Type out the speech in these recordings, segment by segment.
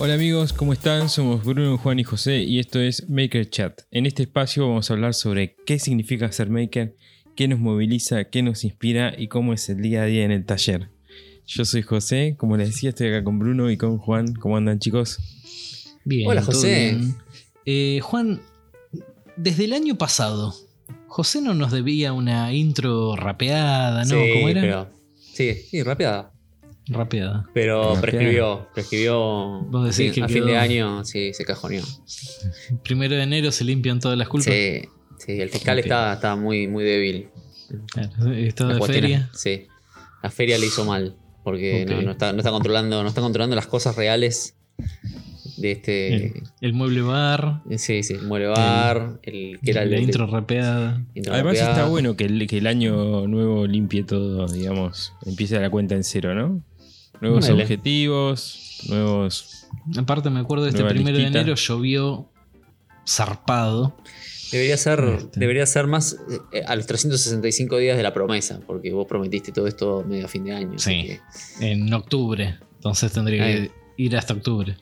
Hola amigos, ¿cómo están? Somos Bruno, Juan y José y esto es Maker Chat. En este espacio vamos a hablar sobre qué significa ser maker, qué nos moviliza, qué nos inspira y cómo es el día a día en el taller. Yo soy José, como les decía, estoy acá con Bruno y con Juan. ¿Cómo andan chicos? Bien. Hola, José. bien. Eh, Juan, desde el año pasado, José no nos debía una intro rapeada, ¿no? Sí, ¿Cómo era? pero- sí, sí, rápida. Rapeada. Pero Rapeada. prescribió, prescribió Vos decís a fin- que a fin quedó- de año, sí, se cajoneó. Primero de enero se limpian todas las culpas. Sí, sí, el fiscal está, está muy, muy débil. Claro, Las de feria. Sí, la feria le hizo mal, porque no, no está, no está controlando, no está controlando las cosas reales de este... El, el mueble bar. Sí, sí, el muere bar, el que era el la el- intro rapeada. intro Además rapeada. está bueno que el, que el año nuevo limpie todo, digamos, empiece la cuenta en cero, ¿no? Nuevos objetivos, nuevos... Aparte me acuerdo de este primero de enero llovió zarpado. Debería ser, Este. debería ser más eh, a los 365 días de la promesa, porque vos prometiste todo esto medio a fin de año. así Sí. que- En octubre. Entonces tendría Ahí. que ir hasta octubre.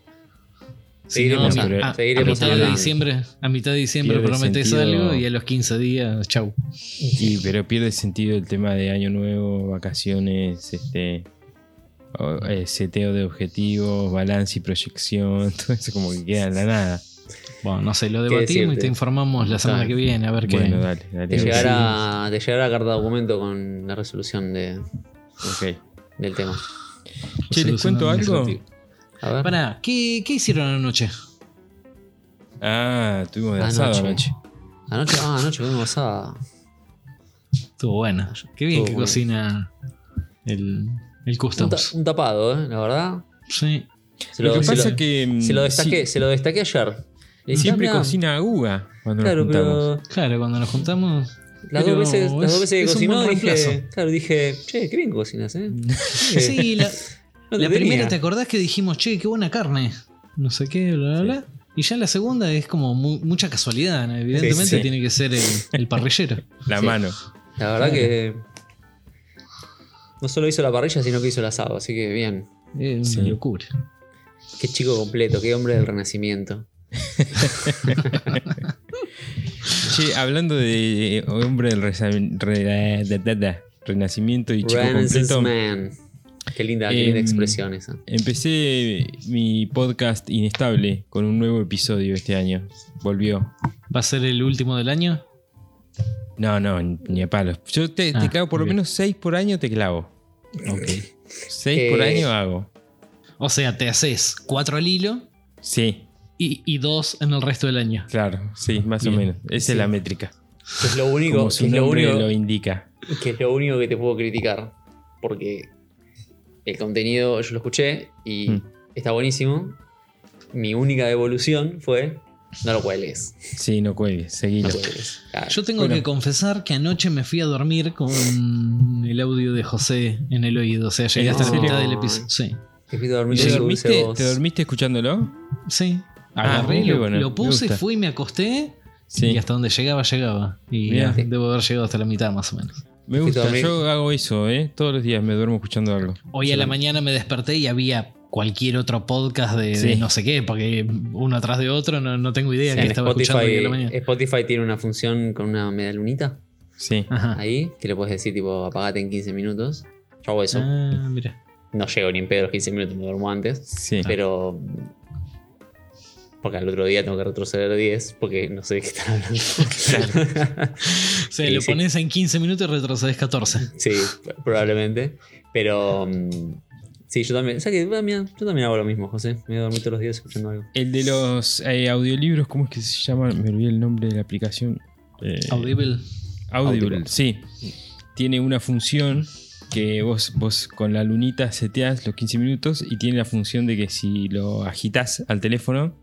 Si Seguiremos no, a, a- a- mitad de diciembre, a mitad de diciembre Pierde prometes sentido. algo y a los 15 días, chau. Sí, pero pierde sentido el tema de año nuevo, vacaciones, este... o- eh, seteo de objetivos, balance y proyección, todo eso como que queda en la nada. Bueno, no sé, lo ¿Qué debatimos y te informamos la semana que viene a ver qué. Bueno, dale, dale. Te llegará, te llegará carta documento con la resolución de, del tema. Che, ¿les cuento algo? A ver. Pará, ¿qué, qué hicieron anoche? Ah, tuvimos de Anoche. asado anoche. Anoche, ah, anoche asada. Estuvo buena. Qué bien Estuvo que bueno. cocina el, el Un, ta- Customs. un tapado, ¿eh? La verdad. Sí. Se Lo, que se pasa lo- que mm, se lo destaqué, sí, se lo destaqué ayer. Le siempre "Ah, mirá, cocina aguga cuando Claro, nos juntamos. pero Claro, cuando nos juntamos. las dos veces, las dos veces que cocinó dije, claro, dije, che, qué bien cocinas, ¿eh? Sí, la, No primera, ¿te acordás que dijimos, che, qué buena carne? No sé qué, bla, bla, bla. Y ya la segunda es como mu- mucha casualidad, ¿no? Evidentemente Sí, sí. tiene que ser el, el parrillero. La Sí. mano. La verdad que no solo hizo la parrilla, sino que hizo el asado, así que bien. Es Sí. una locura. Qué chico completo, qué hombre del renacimiento. Che, hablando de hombre del re- renacimiento y chico Renaissance completo, Man. Qué linda, qué linda Em, expresión esa. empecé mi podcast inestable con un nuevo episodio este año. Volvió. ¿Va a ser el último del año? No, no, ni a palos. Yo te, te Ah, clavo por lo bien. menos seis por año, te clavo. Ok. Seis por Eh, año hago. O sea, te haces cuatro al hilo Sí, y, y dos en el resto del año. claro, sí, más o menos. Esa Sí. es la métrica. Que es lo único, Como que es lo único, lo indica. que es lo único que te puedo criticar. Porque el contenido yo lo escuché y Mm. está buenísimo. Mi única evolución fue no lo cuelgues. Sí, no cuelgues, seguilo. No cuelgues. Claro. Yo tengo Bueno. que confesar que anoche me fui a dormir con el audio de José en el oído. O sea, llegué ¿En hasta la mitad del episodio. Sí. Te fuiste a dormir ¿Te con su dulce dormiste, voz. ¿Te dormiste escuchándolo? Sí. Ah, Agarré, lo, bueno, lo puse, fui, me acosté Sí. y hasta donde llegaba, llegaba. Y Mirá. debo haber llegado hasta la mitad más o menos. Me gusta, yo hago eso, ¿eh? Todos los días me duermo escuchando algo. Hoy a la mañana me desperté y había cualquier otro podcast de, Sí. de no sé qué, porque uno atrás de otro no, no tengo idea Sí, que estaba escuchando hoy a la Spotify, mañana. Spotify tiene una función con una medalunita Sí. Ajá. ahí que le puedes decir tipo apagate en 15 minutos. Yo hago eso. Ah, mira. No llego ni en pedo a los 15 minutos, me duermo antes. Sí. Pero. Porque al otro día tengo que retroceder 10 porque no sé de qué están hablando. O sea, lo sí. pones en 15 minutos y retrocedes 14. sí, probablemente. Pero. mm, Sí, yo también. ¿sabes qué? Ah, mira, yo también hago lo mismo, José. Me voy a dormir todos los días escuchando algo. El de los eh, audiolibros, ¿cómo es que se llama? Me olvidé el nombre de la aplicación. Eh, Audible. Audible, Audible. sí. Tiene una función que vos, vos con la lunita seteás los 15 minutos y tiene la función de que si lo agitas al teléfono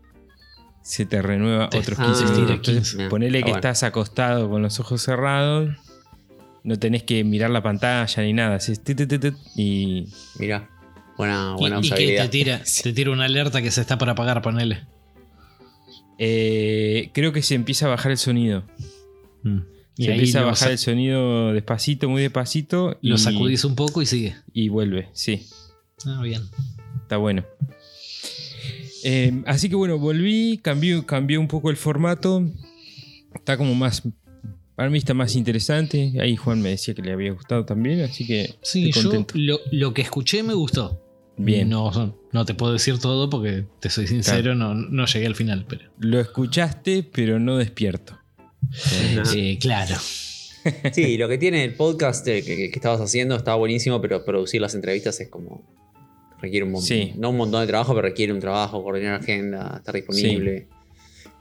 se te renueva Te otros ah, 15 minutos. estira Entonces, 15. ponele Ah, que bueno. estás acostado con los ojos cerrados, no tenés que mirar la pantalla ni nada, haces tit, tit, tit, tit, y Mira, buena, Y, buena y que te tira, te tira una alerta que se está para apagar, ponele. eh, creo que se empieza a bajar el sonido. Y se empieza a bajar el sonido despacito, muy despacito. lo y- sacudís un poco y sigue. Y vuelve, sí. Ah, bien. Está bueno. Eh, así que bueno, volví, cambié, cambié un poco el formato. Está como más. Para mí está más interesante. Ahí Juan me decía que le había gustado también, así que Sí, estoy yo lo que escuché me gustó. Bien. No, no te puedo decir todo porque te soy sincero, no, no llegué al final, pero. Lo escuchaste, pero no despierto. Sí, claro. Sí, lo que tiene el podcast eh, que, que estabas haciendo estaba buenísimo, pero producir las entrevistas es como. requiere un montón. Sí. No un montón de trabajo, pero requiere un trabajo, coordinar agenda, estar disponible.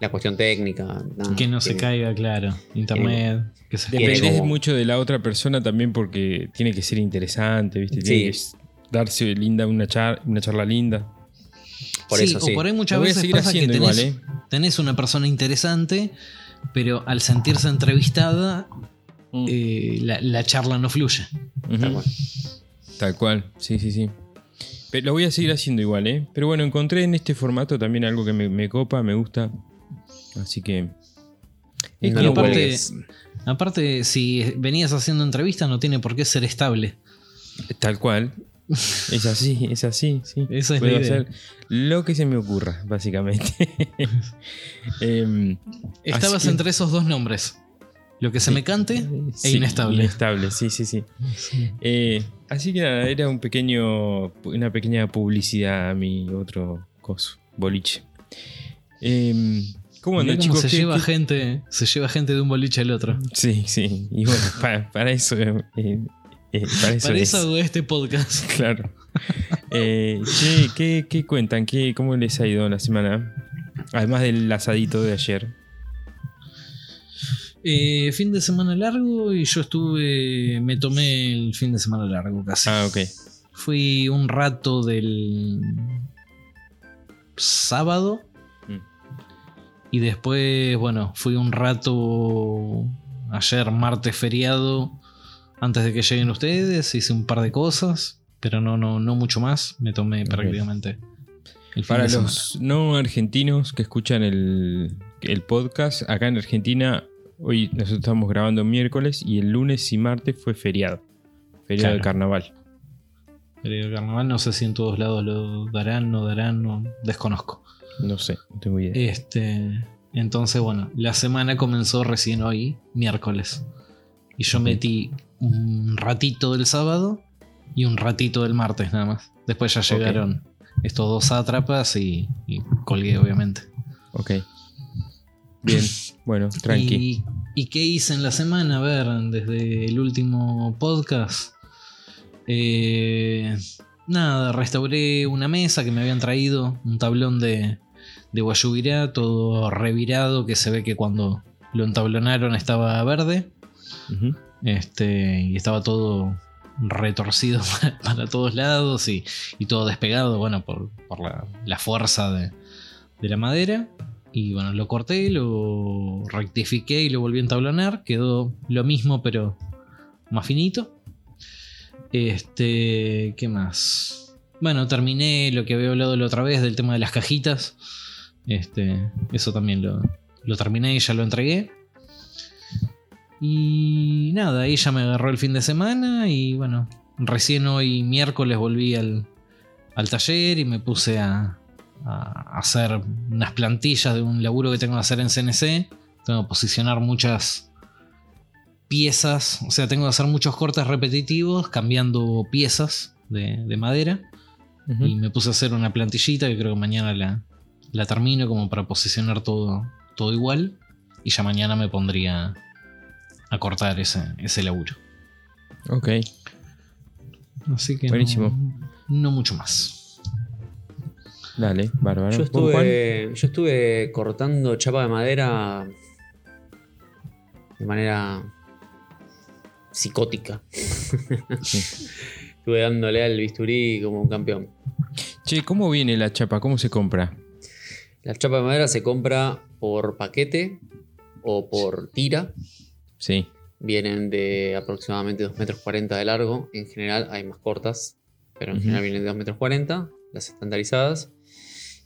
La cuestión técnica. nada, Que no se caiga, claro. Internet, que se como- mucho de la otra persona también porque tiene que ser interesante, ¿viste? Tiene Sí. que darse linda una, char- una charla linda. Por sí, eso, sí. o por ahí muchas Lo voy a veces seguir pasa que haciendo tenés, igual, ¿eh? tenés una persona interesante, pero al sentirse entrevistada, Mm. eh, la, la charla no fluye. Tal cual. Tal cual, sí, sí, sí. Pero lo voy a seguir haciendo igual, ¿eh? Pero bueno, encontré en este formato también algo que me, me copa, me gusta. Así que. Es No lo aparte, aparte, si venías haciendo entrevistas, no tiene por qué ser estable. Tal cual. Es así, es así, sí. Es Puedo hacer lo que se me ocurra, básicamente. Em, Estabas entre esos dos nombres. Lo que se Sí. me cante e sí, inestable. Inestable, sí, sí, sí. Eh, así que nada, era un pequeño, una pequeña publicidad a mi otro coso, boliche. Em, ¿Cómo andan, chicos? se ¿Qué- lleva qué- gente, se lleva gente de un boliche al otro. Sí, sí. Y bueno, pa- para eso. eh, eh, para eso Para es. eso hago este podcast. Claro. Eh, che, ¿qué, qué cuentan? ¿Qué, ¿Cómo les ha ido la semana? Además del asadito de ayer. Eh, fin de semana largo y yo estuve, me tomé el fin de semana largo casi. Ah, ok. Fui un rato del sábado Mm. y después, bueno, fui un rato ayer martes feriado antes de que lleguen ustedes, hice un par de cosas, pero no no no mucho más, me tomé prácticamente el Para de los no argentinos que escuchan el, el podcast, acá en Argentina, hoy nosotros estamos grabando miércoles y el lunes y martes fue feriado. Feriado de Claro. carnaval. Pero el carnaval no sé si en todos lados lo darán, no darán, no desconozco. No sé, no tengo idea. Este, entonces, bueno, la semana comenzó recién hoy, miércoles. Y yo metí un ratito del sábado y un ratito del martes nada más. Después ya llegaron estos dos sátrapas y, y colgué, obviamente. Ok. Bien, bueno, tranqui. ¿Y, ¿Y qué hice en la semana? A ver, desde el último podcast. Eh, nada, restauré una mesa que me habían traído, un tablón de, de guayubirá, todo revirado, que se ve que cuando lo entablonaron estaba verde. Este, y estaba todo retorcido para, todos lados y, todo despegado, bueno, por, la, fuerza de, la madera. Y bueno, lo corté, lo rectifiqué y lo volví a entablonar. Quedó lo mismo, pero más finito. Este, ¿qué más? Bueno, terminé lo que había hablado la otra vez del tema de las cajitas. Este, eso también lo terminé y ya lo entregué. Y nada, ella me agarró el fin de semana y bueno, recién hoy miércoles volví al, al taller y me puse a, a hacer unas plantillas de un laburo que tengo que hacer en CNC. Tengo que posicionar muchas piezas, o sea, tengo que hacer muchos cortes repetitivos cambiando piezas de, de madera. Y me puse a hacer una plantillita que creo que mañana la, la termino como para posicionar todo, todo igual. Y ya mañana me pondría a cortar ese, ese laburo. Ok. Así que Buenísimo. No, no mucho más. Dale, bárbaro. Yo estuve, yo estuve cortando chapa de madera de manera psicótica. estuve dándole al bisturí como un campeón. Che, ¿cómo viene la chapa? ¿Cómo se compra? La chapa de madera se compra por paquete o por tira. Sí. Vienen de aproximadamente 2 metros 40 de largo. En general hay más cortas, pero en general vienen de 2 metros 40, las estandarizadas.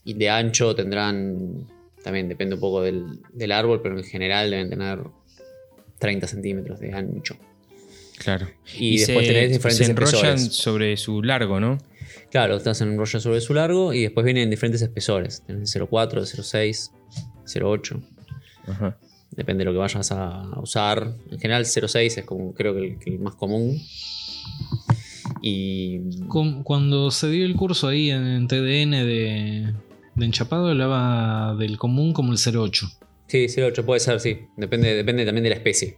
Y de ancho tendrán, también depende un poco del, del árbol, pero en general deben tener 30 centímetros de ancho. Claro. Y, después se, tenés diferentes se enrollan espesores. sobre su largo, ¿no? Claro, estás en un rollo sobre su largo y después vienen diferentes espesores. Tenés el 0.4, el 0.6, 0.8. Ajá. Depende de lo que vayas a usar. En general 0.6 es como creo que el, que el más común. Y Cuando se dio el curso ahí en TDN de, de enchapado, hablaba del común como el 08. sí, 0.8 puede ser, sí. Depende, depende también de la especie.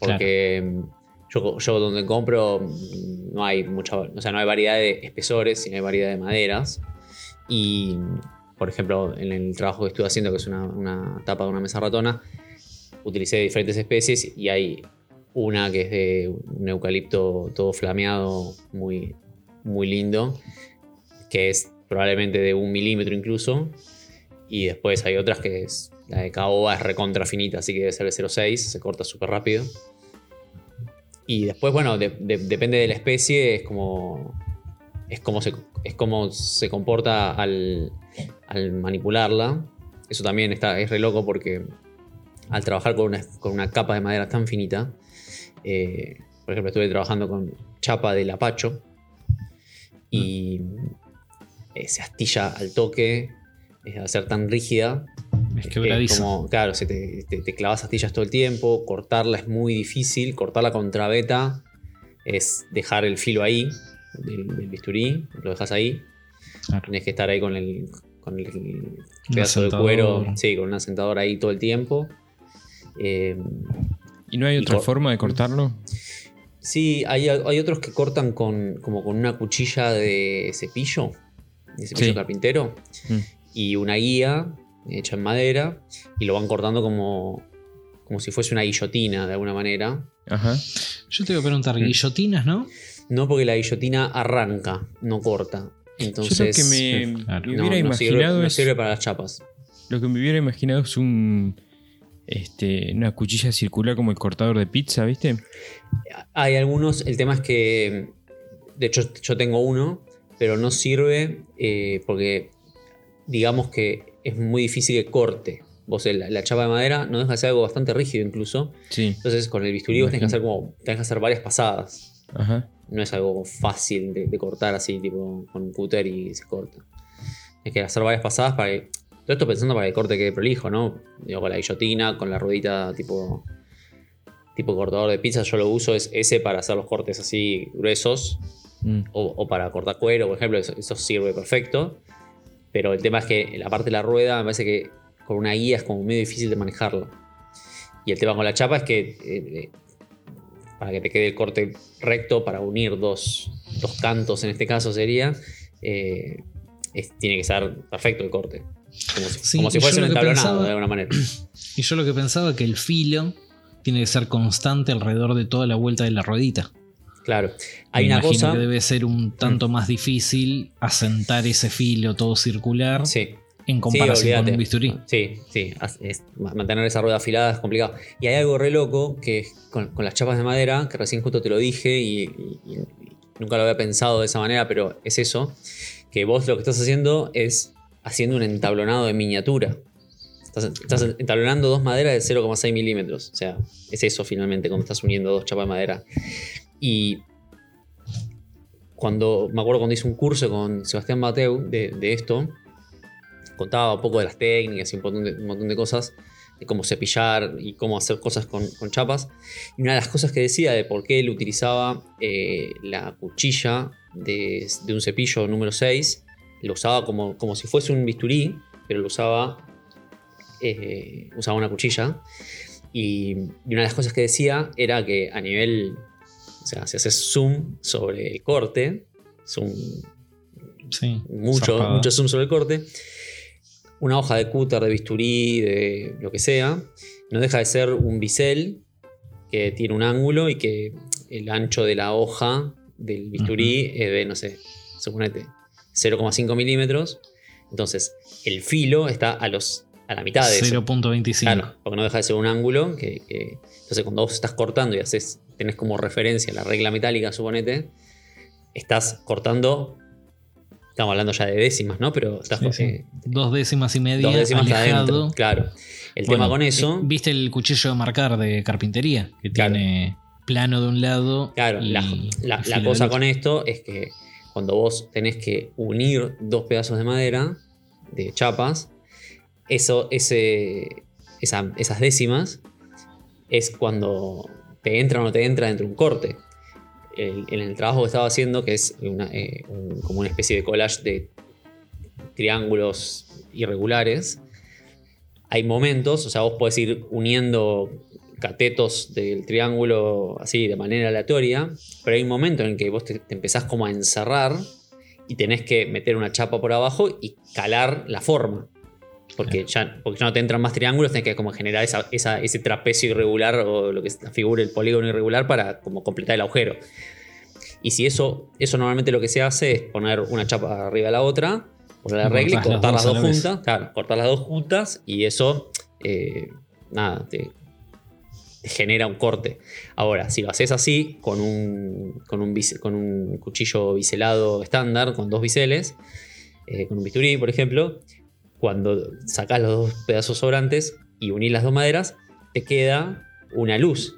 Porque mm, yo, yo donde compro mm, no hay mucha, o sea, no hay variedad de espesores, sino hay variedad de maderas. Y, por ejemplo, en el trabajo que estuve haciendo, que es una, una tapa de una mesa ratona, utilicé diferentes especies y hay una que es de un eucalipto todo flameado, muy, muy lindo, que es probablemente de un milímetro incluso. Y después hay otras que es, la de caoba es recontra finita, así que debe ser de 0,6, se corta súper rápido. Y después, bueno, de- de- depende de la especie, es como, es como, se, es como se comporta al, al manipularla. Eso también está, es re loco porque al trabajar con una, con una capa de madera tan finita, eh, por ejemplo, estuve trabajando con chapa de lapacho y eh, se astilla al toque, es al ser tan rígida. Es quebradiza. como, claro, se te, te- te clavas astillas todo el tiempo, cortarla es muy difícil, cortarla con traveta es dejar el filo ahí del, del bisturí, lo dejas ahí, Claro. Tienes que estar ahí con el, con el pedazo de cuero, sí, con un asentador ahí todo el tiempo. Eh, ¿Y no hay Y otra forma de cortarlo? sí, hay, hay otros que cortan con, como con una cuchilla de cepillo, de cepillo Sí. carpintero, Mm. y una guía hecha en madera, y lo van cortando como, como si fuese una guillotina de alguna manera. Ajá. Yo te iba a preguntar, Mm. guillotinas, ¿no? No porque la guillotina arranca, no corta. Entonces, Yo lo que me, Claro. me no, hubiera no sirve, imaginado no es. sirve para las chapas. Lo que me hubiera imaginado es un. Este, una cuchilla circular como el cortador de pizza, ¿viste? Hay algunos, el tema es que, de hecho yo tengo uno, pero no sirve eh, porque digamos que es muy difícil que corte. Vos la, la chapa de madera no deja de ser algo bastante rígido incluso. Sí. Entonces con el bisturí vos tenés que hacer como, tenés que hacer varias pasadas. Ajá. No es algo fácil de, de cortar así, tipo con un cúter y se corta. Hay que hacer varias pasadas para que. Todo esto pensando para que el corte quede prolijo, ¿no? Digo, con la guillotina, con la ruedita tipo. Tipo cortador de pizza, yo lo uso es ese para hacer los cortes así gruesos. Mm. O, o para cortar cuero, por ejemplo, eso, eso sirve perfecto. Pero el tema es que la parte de la rueda me parece que con una guía es como medio difícil de manejarla. Y el tema con la chapa es que eh, eh, para que te quede el corte recto, para unir dos, dos cantos en este caso sería, eh, es- tiene que ser perfecto el corte. Como si, Sí, como si yo fuese un entablonado pensaba- de alguna manera. Y yo lo que pensaba que el filo tiene que ser constante alrededor de toda la vuelta de la ruedita. Claro. Hay Me una imagino cosa. que debe ser un tanto más difícil asentar ese filo todo circular Sí. en comparación con un bisturí. Sí, sí. es- mantener esa rueda afilada es complicado. Y hay algo re loco que con, con las chapas de madera, que recién justo te lo dije y, y- y nunca lo había pensado de esa manera, pero es eso. Que vos lo que estás haciendo es haciendo un entablonado de miniatura. Estás, estás entablonando dos maderas de 0,6 milímetros. O sea, es eso finalmente cuando estás uniendo dos chapas de madera. Y cuando me acuerdo cuando hice un curso con Sebastián Mateu de, esto, contaba un poco de las técnicas y un montón de, cosas, de cómo cepillar y cómo hacer cosas con, con chapas. Y una de las cosas que decía de por qué él utilizaba eh, la cuchilla de, de un cepillo número 6, lo usaba como, como si fuese un bisturí, pero lo usaba, eh, usaba una cuchilla. Y, y una de las cosas que decía era que a nivel, o sea, si haces zoom sobre el corte, zoom Sí, mucho, mucho zoom sobre el corte. Una hoja de cúter, de bisturí, de lo que sea, no deja de ser un bisel que tiene un ángulo y que el ancho de la hoja del bisturí es de, no sé, suponete, 0,5 milímetros. Entonces, el filo está a, los, a la mitad de eso. 0.25. Claro, porque no deja de ser un ángulo. Que, que- entonces, cuando vos estás cortando y haces, tenés como referencia la regla metálica, suponete, estás cortando. Estamos hablando ya de décimas, ¿no? Pero estás Sí, sí. eh, Dos décimas y media dos décimas adentro. Claro. El Bueno, tema con eso. eh, ¿Viste el cuchillo de marcar de carpintería? Que Claro. tiene plano de un lado. Claro, y la, la- cosa con esto es que cuando vos tenés que unir dos pedazos de madera, de chapas, eso, ese, esas décimas es cuando te entra o no te entra dentro de un corte. en el trabajo que estaba haciendo, que es eh, como una especie de collage de triángulos irregulares, hay momentos, o sea, vos podés ir uniendo catetos del triángulo así de manera aleatoria, pero hay un momento en el que vos te, empezás como a encerrar y tenés que meter una chapa por abajo y calar la forma. Porque ya, porque ya no te entran más triángulos, tenés que como generar ese trapecio irregular o lo que figure el polígono irregular para como completar el agujero. Y si eso, eso normalmente lo que se hace es poner una chapa arriba de la otra, poner la regla y cortar las dos, juntas. Claro, cortar las dos juntas y eso, eh, nada, te, genera un corte. Ahora, si lo haces así, con un, con un, con un cuchillo biselado estándar, con dos biseles, eh, con un bisturí, por ejemplo, cuando sacas los dos pedazos sobrantes y unís las dos maderas, te queda una luz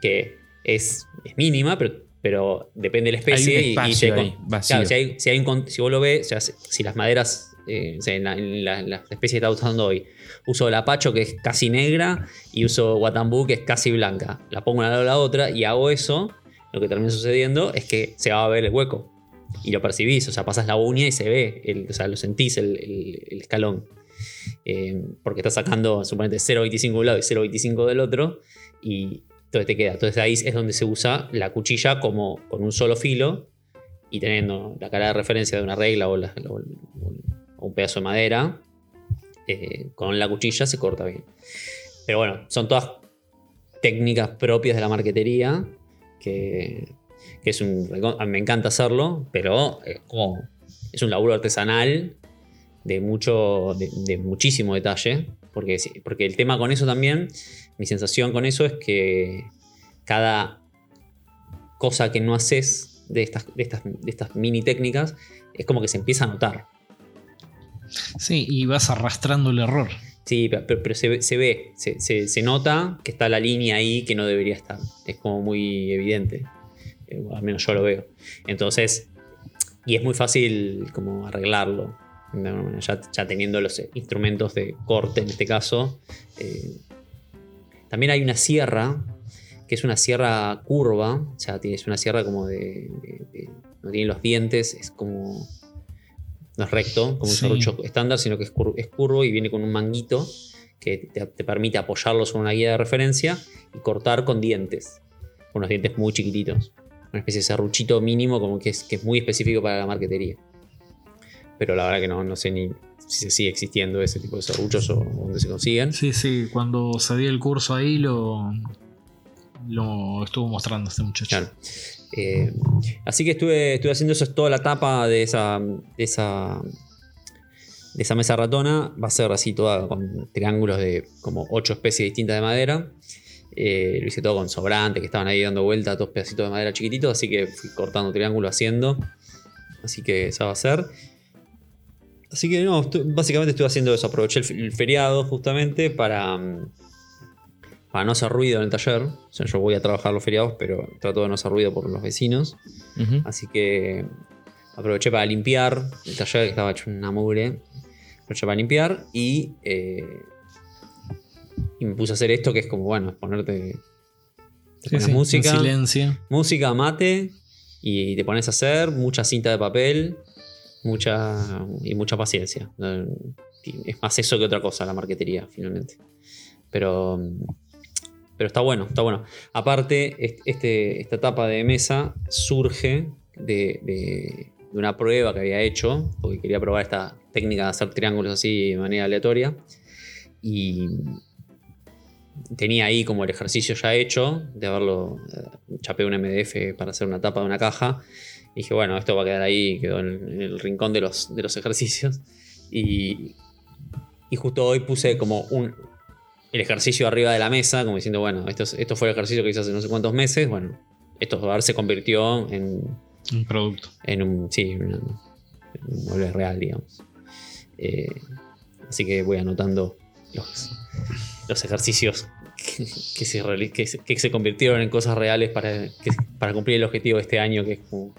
que es, mínima, pero, pero depende de la especie. y, si, vos lo ves, si las maderas eh, en, la, especie que está usando hoy. Uso la Pacho, que es casi negra, y uso Watambú, que es casi blanca. La pongo una lado a la otra y hago eso. Lo que termina sucediendo es que se va a ver el hueco. Y lo percibís, o sea, pasas la uña y se ve, o sea, lo sentís el, escalón. Eh, porque estás sacando, suponete, 0.25 de un lado y 0.25 del otro. Y entonces te queda. Entonces ahí es donde se usa la cuchilla como con un solo filo y teniendo la cara de referencia de una regla o, la, un pedazo de madera, eh, con la cuchilla se corta bien. Pero bueno, son todas técnicas propias de la marquetería, que, es un... me encanta hacerlo, pero es, como, es un laburo artesanal de, mucho, de, muchísimo detalle, porque, porque el tema con eso también, mi sensación con eso es que cada cosa que no haces de estas, de estas, de estas mini técnicas es como que se empieza a notar. Sí, y vas arrastrando el error. Sí, pero, se, ve, se, nota que está la línea ahí que no debería estar. Es como muy evidente. Eh, al menos yo lo veo. Entonces, y es muy fácil como arreglarlo. Ya, teniendo los instrumentos de corte en este caso. Eh, también hay una sierra, que es una sierra curva. O sea, es una sierra como de no tiene los dientes, es como no es recto, como un serrucho estándar, sino que es, curvo y viene con un manguito que te, permite apoyarlo sobre una guía de referencia y cortar con dientes, con unos dientes muy chiquititos. Una especie de serruchito mínimo como que es, que es muy específico para la marquetería. Pero la verdad que no, no sé ni si se sigue existiendo ese tipo de serruchos o dónde se consiguen. Sí, sí, cuando se dio el curso ahí lo, lo estuvo mostrando este muchacho. Claro. Eh, así que estuve, estuve haciendo eso, es toda la tapa de esa, de esa, de esa mesa ratona. Va a ser así toda con triángulos de como ocho especies distintas de madera. Eh, lo hice todo con sobrante, que estaban ahí dando vuelta, dos pedacitos de madera chiquititos, así que fui cortando triángulo haciendo. Así que esa va a ser. Así que no, básicamente estuve haciendo eso. Aproveché el feriado justamente para, mm, para no hacer ruido en el taller. O sea, yo voy a trabajar los feriados, pero trato de no hacer ruido por los vecinos. Así que aproveché para limpiar el taller que estaba hecho una mugre. Aproveché para limpiar y, eh, y me puse a hacer esto que es como, bueno, ponerte. música. silencio. Música, mate. Y te pones a hacer mucha cinta de papel. Mucha. y mucha paciencia. Es más eso que otra cosa la marquetería, finalmente. Pero pero está bueno, está bueno. Aparte, este, esta etapa de mesa surge de, una prueba que había hecho, porque quería probar esta técnica de hacer triángulos así de manera aleatoria. Y tenía ahí como el ejercicio ya hecho de haberlo eh, chapé un MDF para hacer una tapa de una caja. Y dije, bueno, esto va a quedar ahí, quedó en, el rincón de los, de los ejercicios. Y, y justo hoy puse como un, el ejercicio arriba de la mesa, como diciendo, bueno, esto, esto fue el ejercicio que hice hace no sé cuántos meses, bueno, esto se convirtió en... Un producto. En un, sí, en un mueble real, digamos. Eh, así que voy anotando los, los ejercicios que, se, que, se, convirtieron en cosas reales para, para cumplir el objetivo de este año, que es como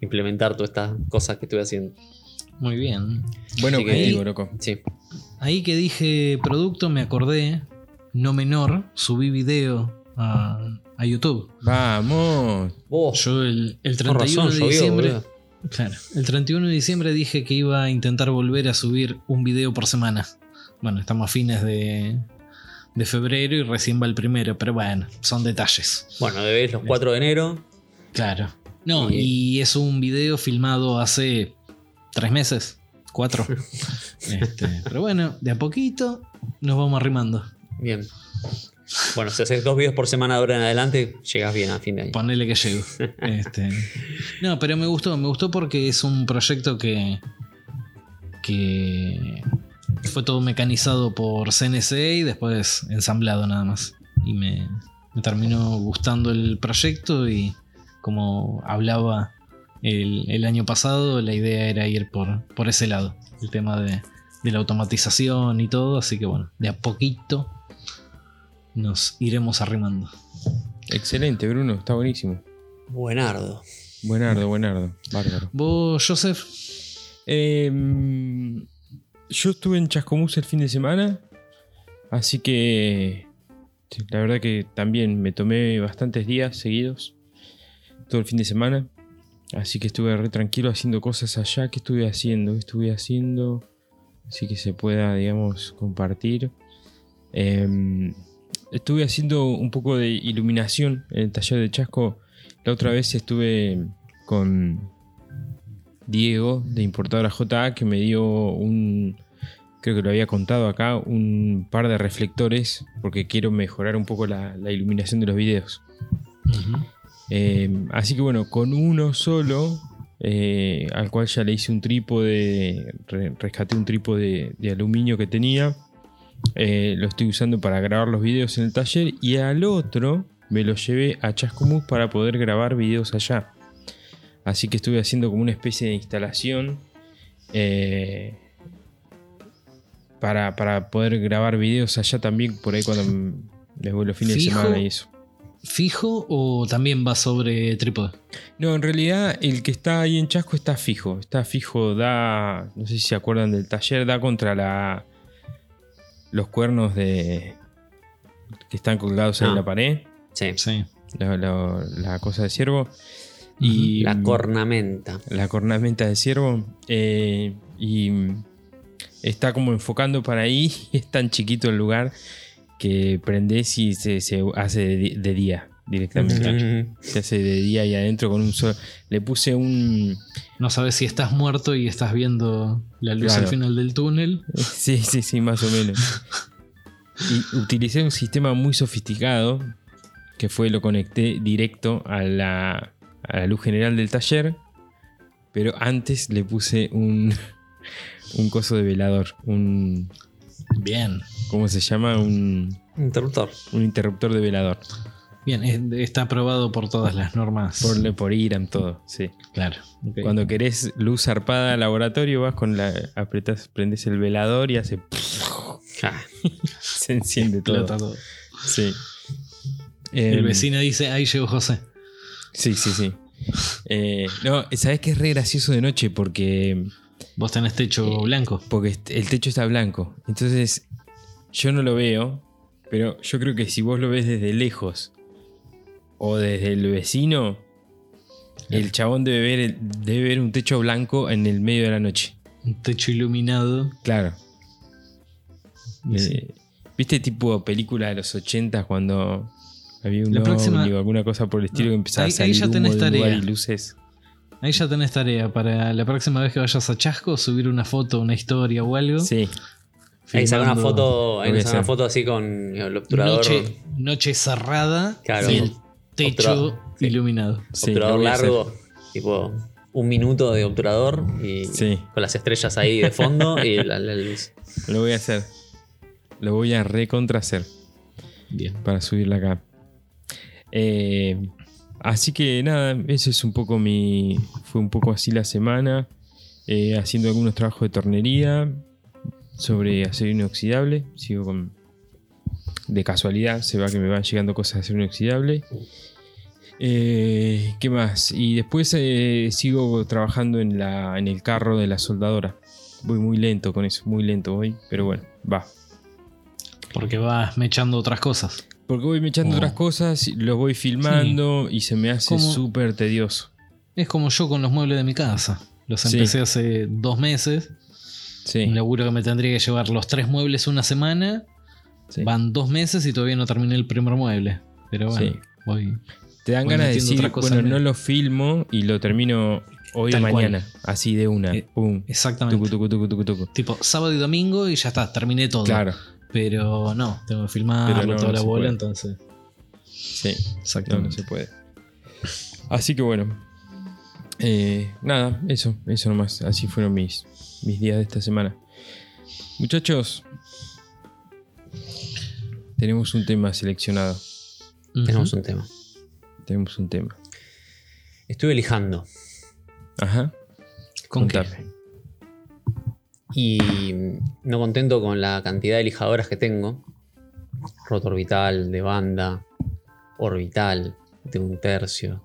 implementar todas estas cosas que estuve haciendo. Muy bien. Bueno que- objetivo, loco. Sí. Ahí que dije producto, me acordé, no menor, subí video a, a YouTube. Vamos. Oh, Yo el, el con 31 razón, de diciembre. Claro, el 31 de diciembre dije que iba a intentar volver a subir un video por semana. Bueno, estamos a fines de, de febrero y recién va el primero, pero bueno, son detalles. Bueno, debes los 4 de enero. Claro. No, Y- y es un video filmado hace tres meses, cuatro. Este, pero bueno, de a poquito nos vamos arrimando. Bien. Bueno, si haces dos videos por semana de ahora en adelante, llegas bien a fin de año. Ponele que llego. Este, no, pero me gustó, me gustó porque es un proyecto que. que fue todo mecanizado por CNC y después ensamblado nada más. Y me, me terminó gustando el proyecto y como hablaba el, el año pasado, la idea era ir por, por ese lado. El tema de, de la automatización y todo, así que bueno, de a poquito nos iremos arrimando. Excelente, Bruno. Está buenísimo. Buenardo. Buenardo, buenardo. Bárbaro. ¿Vos, Joseph? Em, yo estuve en Chascomús el fin de semana. Así que. La verdad que también me tomé bastantes días seguidos. Todo el fin de semana. Así que estuve re tranquilo haciendo cosas allá. ¿Qué estuve haciendo? ¿Qué estuve haciendo? Así que se pueda, digamos, compartir. Em, estuve haciendo un poco de iluminación en el taller de Chasco. La otra vez estuve con Diego de Importadora JA que me dio un, creo que lo había contado acá, un par de reflectores porque quiero mejorar un poco la, la iluminación de los videos. Eh, así que bueno, con uno solo, eh, al cual ya le hice un trípode, re- rescaté un trípode de aluminio que tenía, eh, lo estoy usando para grabar los videos en el taller y al otro me lo llevé a Chascomús para poder grabar videos allá. Así que estuve haciendo como una especie de instalación eh, para, para poder grabar videos allá también, por ahí cuando me fines Fijo. de semana y eso. ¿Fijo o también va sobre trípode? No, en realidad el que está ahí en Chasco está fijo. Está fijo, da. No sé si se acuerdan del taller, da contra la. Los cuernos de. que están colgados ahí en Ah. la pared. Sí. Sí. La, la- la cosa de ciervo. Y. La cornamenta. la cornamenta de ciervo. eh, y está como enfocando para ahí. Es tan chiquito el lugar que prendés y se, se hace de, día directamente. Se hace de día y adentro con un solo. Le puse un. No sabes si estás muerto y estás viendo la luz Claro. al final del túnel. Sí, sí, sí, más o menos. Y utilicé un sistema muy sofisticado. Que fue lo conecté directo a la, a la luz general del taller. Pero antes le puse un. Un coso de velador. Un. Bien. ¿Cómo se llama? Un, Interruptor. un interruptor de velador. Bien, es- está aprobado por todas las normas. Por, por IRAM, todo. Sí. Claro. Cuando querés luz zarpada al laboratorio, vas con la. apretás, prendes el velador y hace. Ah, Se enciende todo. Todo. Sí. El Em, vecino dice, ahí llegó José. Sí, sí, sí. Eh, no, ¿sabes qué es re gracioso de noche? Porque, Vos tenés techo blanco. porque el techo está blanco. Entonces, yo no lo veo, pero yo creo que si vos lo ves desde lejos o desde el vecino, el chabón debe ver, el- debe ver un techo blanco en el medio de la noche. Un techo iluminado. Claro. Eh. ¿Viste tipo película de los 80 cuando había un La ovni próxima- o alguna cosa por el estilo que empezaba Ahí- a salir ahí ya humo tenés de un lugar tarea. y luces? Ahí ya tenés tarea para la próxima vez que vayas a Chasco, subir una foto, una historia o algo. Sí. Ahí saca una foto, ahí saca una foto así con el obturador. Noche, noche cerrada Claro. y el techo Obturador, iluminado. Sí, obturador largo, tipo un minuto de obturador y Sí. con las estrellas ahí de fondo y la, la luz. Lo voy a hacer. Lo voy a recontra hacer Bien. para subirla acá. Eh, así que nada, eso es un poco mi. Fue un poco así la semana. eh, haciendo algunos trabajos de tornería sobre acero inoxidable. Sigo con. De casualidad, se va que me van llegando cosas de acero inoxidable. Eh, ¿Qué más? Y después eh, sigo trabajando en, la, en el carro de la soldadora. Voy muy lento con eso, muy lento voy, pero bueno, va. Porque vas mechando otras cosas. Porque voy echando Oh. otras cosas, los voy filmando y se me hace súper tedioso. Es como yo con los muebles de mi casa. Los Sí. empecé hace dos meses. Sí, Un laburo que me tendría que llevar los tres muebles una semana. sí. Van dos meses y todavía no terminé el primer mueble. Pero bueno, voy. Te dan ganas de decir, bueno, en no lo filmo y lo termino hoy o cual. mañana. Así de una. Eh, Pum. Exactamente. Tucu, tucu, tucu, tucu, tucu. Tipo sábado y domingo y ya está, terminé todo. Claro, Pero no, tengo que filmarlo Pero no, toda no la bola, puede. entonces. sí. No, no Exactamente. se puede. Así que bueno. Eh, nada, eso, eso nomás. Así fueron mis, mis días de esta semana. Muchachos, tenemos un tema seleccionado. Tenemos un tema. Tenemos un tema. Estuve lijando Ajá. ¿Con qué? Y no contento con la cantidad de lijadoras que tengo. Roto orbital, de banda, orbital, de un tercio,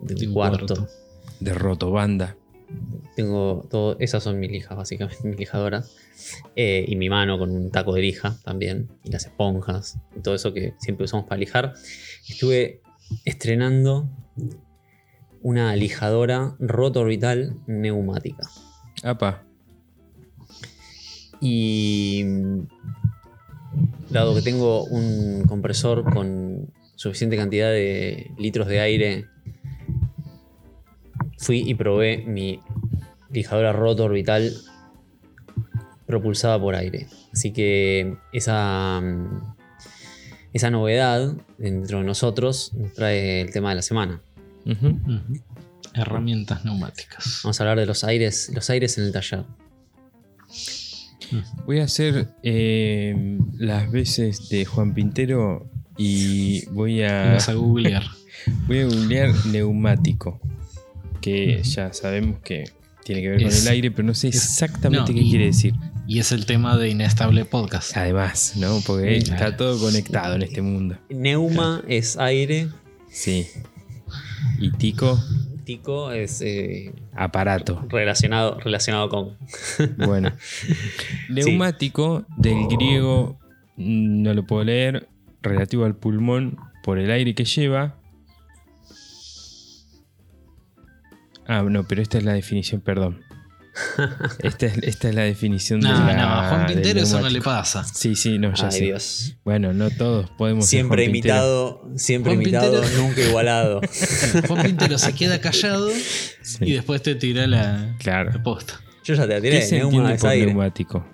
de un, De un cuarto. cuarto. De Rotobanda. Tengo todo, esas son mis lijas, básicamente, mis lijadoras. Eh, y mi mano con un taco de lija también. Y las esponjas. Y todo eso que siempre usamos para lijar. Estuve estrenando una lijadora roto orbital neumática. Apa. Y dado que tengo un compresor con suficiente cantidad de litros de aire, fui y probé mi lijadora roto orbital propulsada por aire. Así que esa, esa novedad dentro de nosotros nos trae el tema de la semana. Herramientas neumáticas. Vamos a hablar de los aires, los aires en el taller. Ujú. Voy a hacer eh, las veces de Juan Pintero y voy a, Vas a googlear. voy a googlear neumático. Que ya sabemos que tiene que ver con el aire, pero no sé es- exactamente no, qué y- quiere decir. Y es el tema de Inestable Podcast. Además, ¿no? Porque Claro. está todo conectado en este mundo. Neuma es aire, Sí. Y Tico, tico es eh, aparato. relacionado, relacionado con. Bueno. Neumático, del griego, no lo puedo leer, relativo al pulmón por el aire que lleva. Ah, no, pero esta es la definición, perdón. Esta es, esta es la definición No, de la, no, a Juan del Pintero eso no le pasa. Sí, sí, no, ya Ay, sé. Dios. Bueno, no todos podemos ser Siempre Juan Pintero. imitado, siempre Juan imitado, Pintero. nunca igualado. Juan Pintero se queda callado Sí, y después te tira la, claro. la posta. Yo ya te la ¿Qué tiré, se neuma entiende por aire. neumático?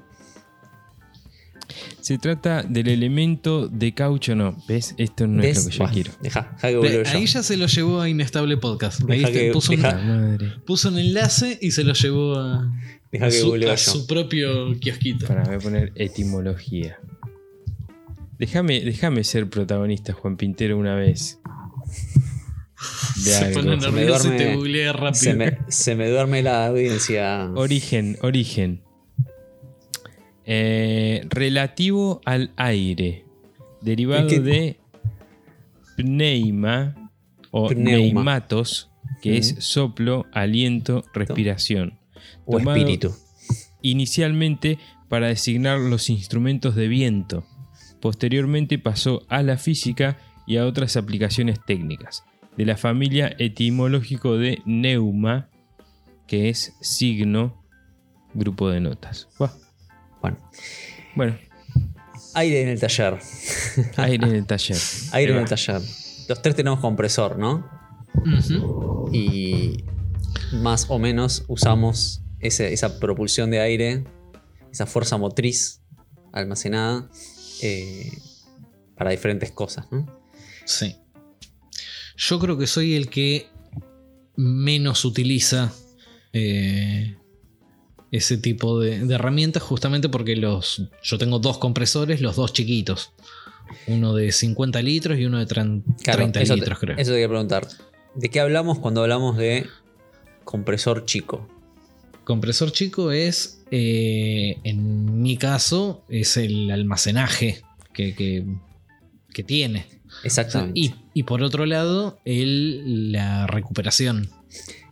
Se trata del elemento de caucho, no. ¿Ves? Esto no es lo que yo quiero. Deja, deja que googleo yo. Ahí ya se lo llevó a Inestable Podcast. Ahí Deja te- que- puso, un, deja- La madre. puso un enlace y se lo llevó a, Deja a que su, a propio kiosquito. Para, voy a poner etimología. Déjame, déjame ser protagonista, Juan Pintero, una vez. De Se algo. pone nervioso y te googlea rápido. Se me, se me duerme la audiencia. Origen, origen. Eh, relativo al aire. Derivado de pneuma o Pneuma. neumatos, que es soplo, aliento, respiración. o tomado- espíritu. Inicialmente para designar los instrumentos de viento. Posteriormente pasó a la física y a otras aplicaciones técnicas. De la familia etimológico de neuma, que es signo, grupo de notas. Buah. Bueno, Bueno, aire en el taller. aire en el taller. Aire en el taller. Los tres tenemos compresor, ¿no? Y más o menos usamos ese- esa propulsión de aire, esa fuerza motriz almacenada eh, para diferentes cosas, ¿no? Sí. Yo creo que soy el que menos utiliza eh, ese tipo de, de herramientas, justamente porque los, yo tengo dos compresores, los dos chiquitos. Uno de 50 litros y uno de tran- 30 eso te- litros, creo. Eso te quería preguntar. ¿De qué hablamos cuando hablamos de compresor chico? Compresor chico es, eh, en mi caso, es el almacenaje que, que que tiene. Exactamente. Y, y por otro lado, el, la recuperación.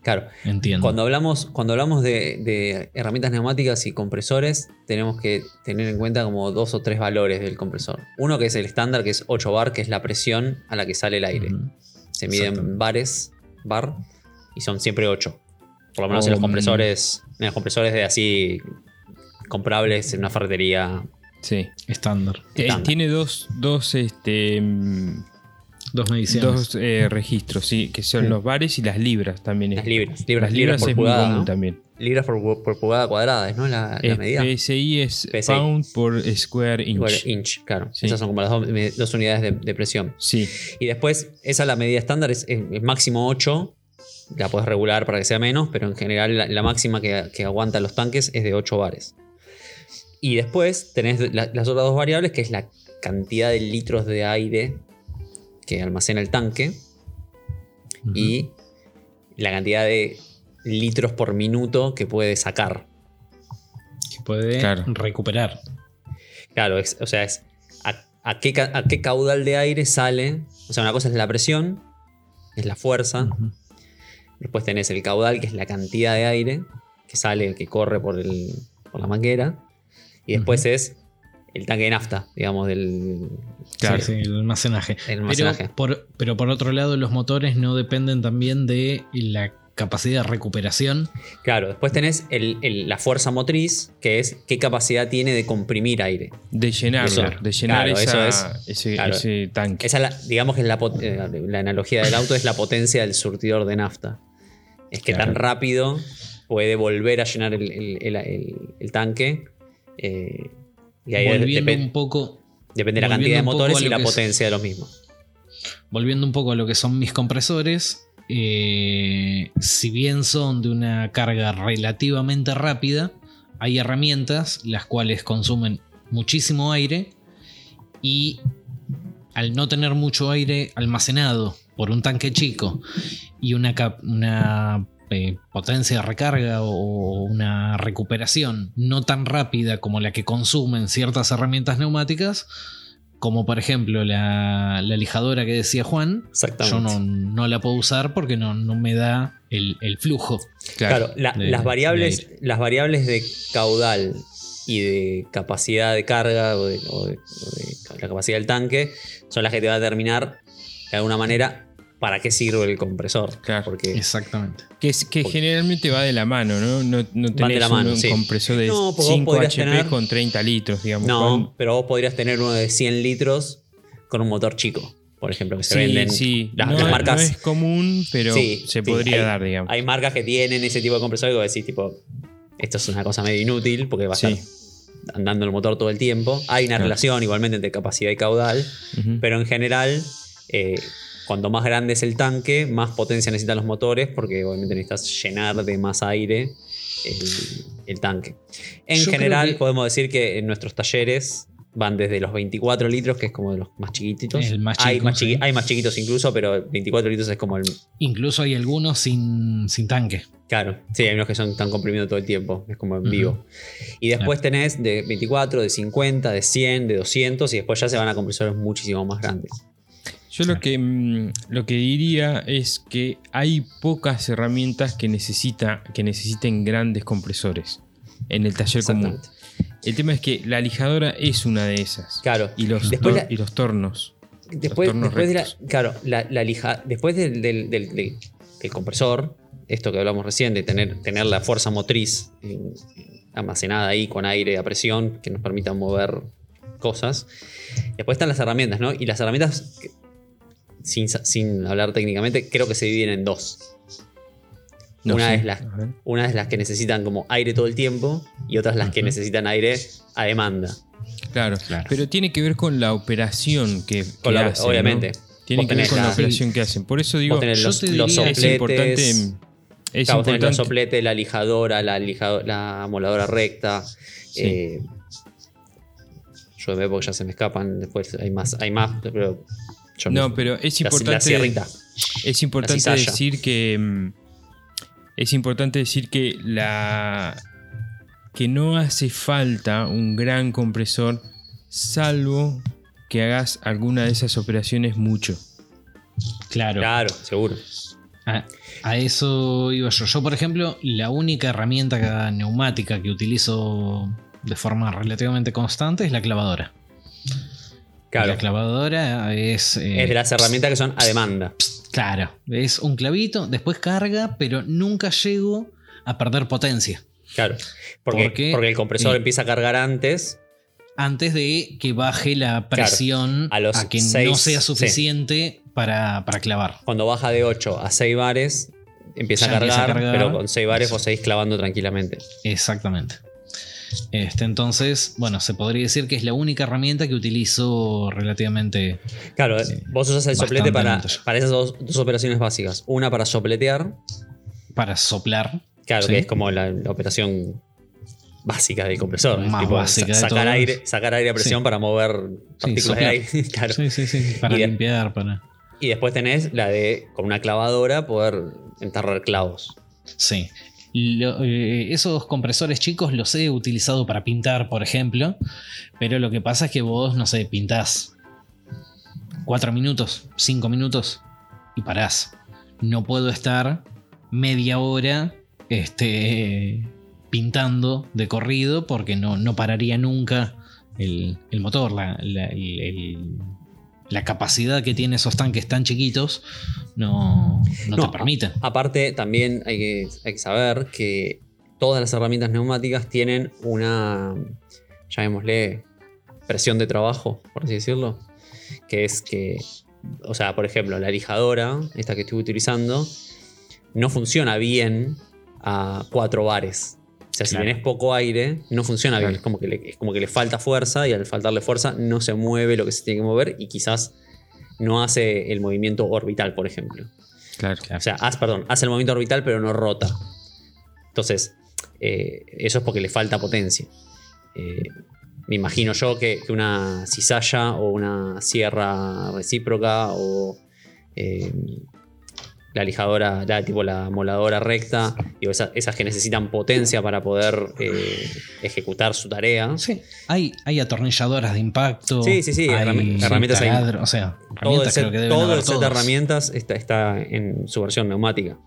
Claro. Entiendo. Cuando hablamos, cuando hablamos de, de herramientas neumáticas y compresores, tenemos que tener en cuenta como dos o tres valores del compresor. Uno que es el estándar, que es 8 bar, que es la presión a la que sale el aire. Se miden bares, bar, y son siempre 8. Por lo menos en los compresores, en los compresores de así comprables en una ferretería. Sí. Estándar. Eh, tiene dos, dos, este, mm, Dos mediciones. dos eh, registros, sí, que son Sí. los bares y las libras también. Las libras. Libras, Las libras libras por es muy pulgada. común ¿no? también. Libras por, por pulgada cuadrada, ¿no? La, la Es- medida. PSI es PSI. pound por square inch. Igual, inch, claro. Sí. Esas son como las dos, dos unidades de, de presión. Sí, Y después, esa la medida estándar es, es- es máximo 8. La puedes regular para que sea menos, pero en general la, la máxima que, que aguantan los tanques es de 8 bares. Y después tenés la- las otras dos variables, que es la cantidad de litros de aire que almacena el tanque y la cantidad de litros por minuto que puede sacar. que puede Claro. recuperar. Claro, es- o sea, es a, a qué, ca- a qué caudal de aire sale. O sea, una cosa es la presión, es la fuerza. Después tenés el caudal, que es la cantidad de aire que sale, que corre por, el, por la manguera. Y después es el tanque de nafta, digamos, del, Claro. Sí, sí, el almacenaje. Pero almacenaje. por, pero por otro lado, los motores no dependen también de la capacidad de recuperación. Claro, después tenés el- el- la fuerza motriz, que es qué capacidad tiene de comprimir aire. de llenarlo, Eso. de llenar Claro, esa- eso ese, Claro. ese tanque. Esa es la, digamos que es la, eh, la analogía del auto es la potencia del surtidor de nafta. Es que Claro. tan rápido puede volver a llenar el, el- el- el- el tanque. eh, y ahí volviendo depen- un poco. depende de la cantidad de motores y la es- potencia de los mismos. Volviendo un poco a lo que son mis compresores. eh, si bien son de una carga relativamente rápida, hay herramientas las cuales consumen muchísimo aire y al no tener mucho aire almacenado por un tanque chico y una, una, eh, potencia de recarga o una recuperación no tan rápida como la que consumen ciertas herramientas neumáticas, como por ejemplo la, la lijadora que decía Juan, yo no, no la puedo usar porque no, no me da el, el flujo. Claro, la- de- las, de variables, las variables de caudal y de capacidad de carga o de, o de- o de la capacidad del tanque son las que te van a determinar de alguna manera para qué sirve el compresor. Claro. Porque Exactamente. Que, es- que generalmente va de la mano, ¿no? No, no de tenés la mano, un, sí. compresor de No, porque vos 5 podrías HP tener- con 30 litros, digamos. no, Con- pero vos podrías tener uno de 100 litros con un motor chico, por ejemplo, que se Sí, venden. sí. Las, no, las marcas. no es común, pero Sí, se sí, podría hay- dar, digamos. Hay marcas que tienen ese tipo de compresor y vos decís, tipo, esto es una cosa medio inútil porque va a estar andando el motor todo el tiempo. Hay una Claro. relación igualmente entre capacidad y caudal, pero en general, eh, cuanto más grande es el tanque, más potencia necesitan los motores porque obviamente necesitas llenar de más aire el, el tanque. En Yo general, que- podemos decir que en nuestros talleres van desde los 24 litros, que es como de los más chiquititos. El más hay, más chiqui- sí. hay más chiquitos incluso, pero 24 litros es como el, Incluso hay algunos sin, sin tanque. Claro, sí, hay unos que son tan comprimidos todo el tiempo, es como en vivo. Y después tenés de 24, de 50, de 100, de 200 y después ya se van a compresores muchísimo más grandes. Yo lo que, mm, lo que diría es que hay pocas herramientas que, necesita, que necesiten grandes compresores en el taller común. El tema es que la lijadora es una de esas. Claro. Y los, Después la- y los tornos. Después, tornos después de la, rectos. claro, la, la lija, después del, del- del- compresor, esto que hablamos recién, de tener, tener la fuerza motriz en- almacenada ahí con aire a presión que nos permita mover cosas. Después están las herramientas, ¿no? Y las herramientas, sin, sin hablar técnicamente, creo que se dividen en dos. No Una es la- A ver. Una es las que necesitan como aire todo el tiempo y otras las que necesitan aire a demanda. Claro, Claro. pero tiene que ver con la operación que, que Con la- hacen, ¿no? obviamente. Tiene Vos que ver con la, la- operación que hacen. Por eso digo, yo los, te los diría- es importante. sopletes, Es claro, tenés los importante. sopletes, la lijadora, la, lijado- la amoladora recta. Sí. eh, yo me porque ya se me escapan. Después hay más, hay más, pero. Yo No, pero es la- La importante. sierrita. Es importante decir que. mm, Es importante decir que la. que no hace falta un gran compresor, salvo que hagas alguna de esas operaciones mucho. Claro. Claro, seguro. A, a eso iba yo. Yo, por ejemplo, la única herramienta neumática que utilizo de forma relativamente constante es la clavadora. Claro. La clavadora es. eh, Es de las herramientas que son a demanda. Claro, es un clavito, después carga, pero nunca llego a perder potencia. Claro. Porque, Porque, porque el compresor eh, empieza a cargar antes. Antes de que baje la presión a los que seis, no sea sí. suficiente para, para clavar. Cuando baja de 8 a 6 bares, empieza, a cargar, empieza a cargar. pero con 6 bares vos seguís clavando tranquilamente. Exactamente. Este, entonces, bueno, se podría decir que es la única herramienta que utilizo relativamente. Claro, vos usas el soplete para, para esas dos, dos operaciones básicas. Una para sopletear, para soplar. claro, Sí. que es como la, la operación básica del compresor. Más tipo, básica de sacar, aire, sacar aire a presión Sí. para mover Sí, partículas de aire. claro. Sí, sí, sí. Para Y limpiar, para. Y después tenés la de con una clavadora poder enterrar clavos. Sí. Eh, esos compresores chicos los he utilizado para pintar, por ejemplo. Pero lo que pasa es que vos, no sé, pintás 4 minutos, 5 minutos y parás. No puedo estar media hora este, pintando de corrido porque no, no pararía nunca el, motor. La, la- capacidad que tienen esos tanques tan chiquitos no, no, No, te permiten. Aparte, también hay que, hay que saber que todas las herramientas neumáticas tienen una, llamémosle, presión de trabajo, por así decirlo. Que es que, o sea, por ejemplo, la lijadora, esta que estoy utilizando, no funciona bien a 4 bares. O sea, si tenés poco aire, no funciona bien. Es como, que le, es como que le falta fuerza y al faltarle fuerza no se mueve lo que se tiene que mover y quizás no hace el movimiento orbital, por ejemplo. Claro. O sea, hace, perdón, hace el movimiento orbital pero no rota. Entonces, eh, eso es porque le falta potencia. Eh, me imagino yo que, que una cizalla o una sierra recíproca o eh, la lijadora, la, tipo la moladora recta, digo, esa- esas que necesitan potencia para poder eh, ejecutar su tarea. Sí, hay, hay atornilladoras de impacto. Sí, sí, sí, hay herrami- herramientas hay. taladro, O sea, todo el herramientas set, creo que todo el set de herramientas está, está en su versión neumática.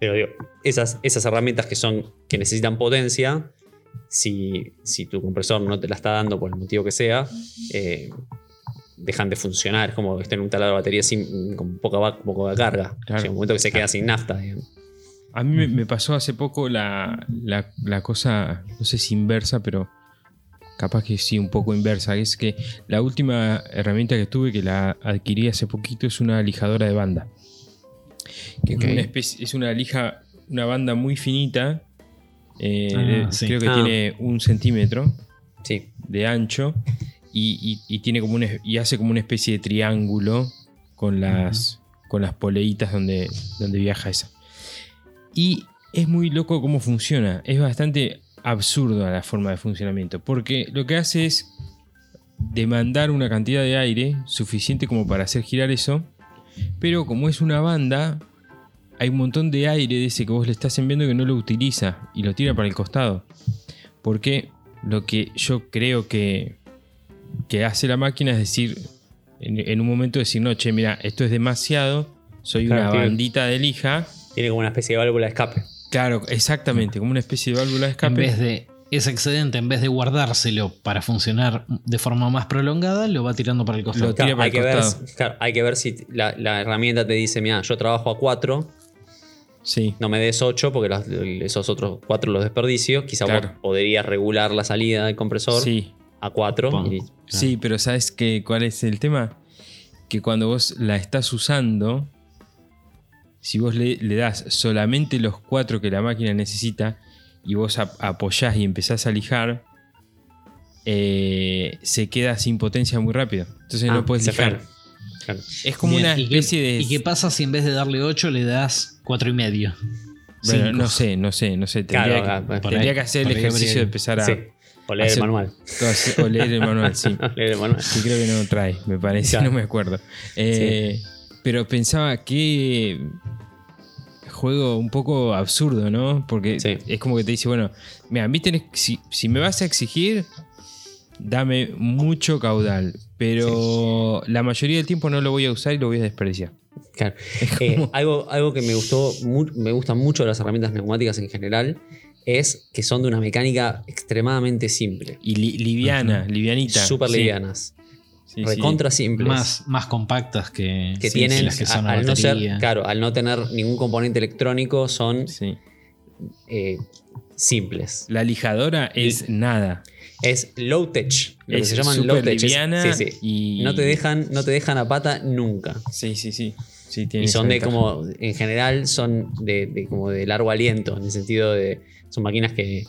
Pero digo, esas, esas herramientas que son que necesitan potencia, si, si tu compresor no te la está dando por el motivo que sea, eh, dejan de funcionar. Es como que esté en un taladro de batería sin, con poca, poca carga. Claro. Llega un momento que se queda sin nafta. digamos. A mí me, me pasó hace poco la, la- la cosa, no sé si inversa, pero capaz que sí, un poco inversa. Es que la última herramienta que tuve, que la adquirí hace poquito, es una lijadora de banda. Que es, una especie- es una lija, una banda muy finita. eh, Ah, de- sí. Creo que Ah. tiene un centímetro Sí. de ancho y, y- y tiene como una, y hace como una especie de triángulo con las, con las poleitas donde, donde viaja esa. Y es muy loco cómo funciona. Es bastante absurdo la forma de funcionamiento. Porque lo que hace es demandar una cantidad de aire suficiente como para hacer girar eso. Pero como es una banda, hay un montón de aire de ese que vos le estás enviando que no lo utiliza y lo tira para el costado. Porque lo que yo creo que, que hace la máquina es decir, en, en un momento decir, no, che, mira, esto es demasiado, soy Claro, una tiene- bandita de lija. Tiene como una especie de válvula de escape. Claro, exactamente, como una especie de válvula de En escape. vez de ese excedente, en vez de guardárselo para funcionar de forma más prolongada, lo va tirando para el costado. Lo tira Claro, para hay, el que ver, costado. claro, hay que ver si la, la herramienta te dice, mira, yo trabajo a 4, Sí, no me des 8 porque los- esos otros 4 los desperdicio. Quizá Claro. vos podrías regular la salida del compresor sí, a 4. Pum. y- sí, pero ¿sabes qué, cuál es el tema? Que cuando vos la estás usando, si vos le, le das solamente los cuatro que la máquina necesita y vos ap- apoyás y empezás a lijar, eh, se queda sin potencia muy rápido. Entonces Ah, no puedes se lijar. Claro. Es como Bien, una ¿y qué- especie de. ¿Y qué pasa si en vez de darle 8 le das 4 y medio? Bueno, Cinco. no sé, no sé, no sé. Tendría, Claro, que, ah, tendría que hacer el ejercicio de empezar a. Sí. O leer el manual. o leer el manual, sí. leer el manual. Que creo que no lo trae, me parece, Claro. no me acuerdo. Eh, Pero pensaba que juego un poco absurdo, ¿no? Porque Sí. es como que te dice, bueno, mira, a mí tenés, si, si me vas a exigir, dame mucho caudal, pero la mayoría del tiempo no lo voy a usar y lo voy a desperdiciar. Claro. Eh, algo, algo que me gustó, me gusta mucho de las herramientas neumáticas en general es que son de una mecánica extremadamente simple. Y li- liviana, livianita. Súper sí. livianas. Sí, simples. Más, más compactas que, que sí, tienen, las que son a- al no ser, claro, al no tener ningún componente electrónico, son Sí. eh, simples. La lijadora es nada. Es low tech. Lo que se llaman low tech. Es- liviana sí, sí. y- No te dejan, no te dejan a pata nunca. Sí, sí, sí. sí Y son de ventaja. como, en general, son de, de como de largo aliento, en el sentido de. Son máquinas que,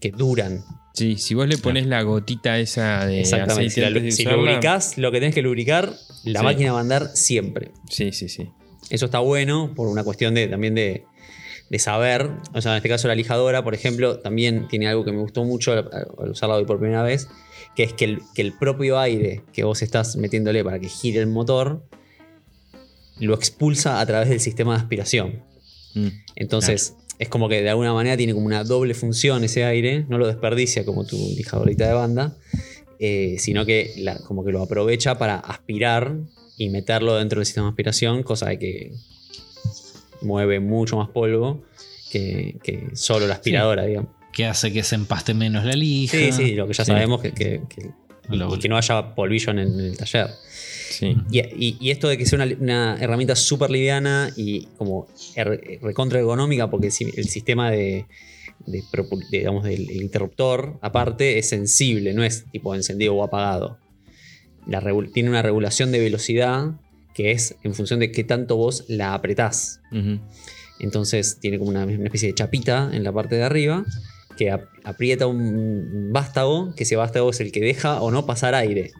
que duran. Sí, si vos le pones la gotita esa de Exactamente. Si, la- si usarla- lubricás lo que tenés que lubricar, la Sí. máquina va a andar siempre. Sí, sí, sí. Eso está bueno por una cuestión de, también de, de saber. O sea, en este caso la lijadora, por ejemplo, también tiene algo que me gustó mucho al, al usarla hoy por primera vez, que es que el, que el propio aire que vos estás metiéndole para que gire el motor, lo expulsa a través del sistema de aspiración. Mm. Entonces, es como que de alguna manera tiene como una doble función ese aire, no lo desperdicia como tu lijadorita de banda, eh, sino que la- como que lo aprovecha para aspirar y meterlo dentro del sistema de aspiración, cosa de que mueve mucho más polvo que, que solo la aspiradora, digamos. Que hace que se empaste menos la lija. Sí, sí, lo que ya Sí. sabemos que, que- que- y- no haya polvillo en el taller. Sí. Y, y- y esto de que sea una, una herramienta súper liviana y como er- recontra ergonómica, porque el, si- el sistema de, de propu- de, digamos, del el interruptor, aparte, es sensible, no es tipo encendido o apagado. La tiene una regulación de velocidad que es en función de qué tanto vos la apretás. Entonces tiene como una, una especie de chapita en la parte de arriba que ap- aprieta un vástago, que ese vástago es el que deja o no pasar aire.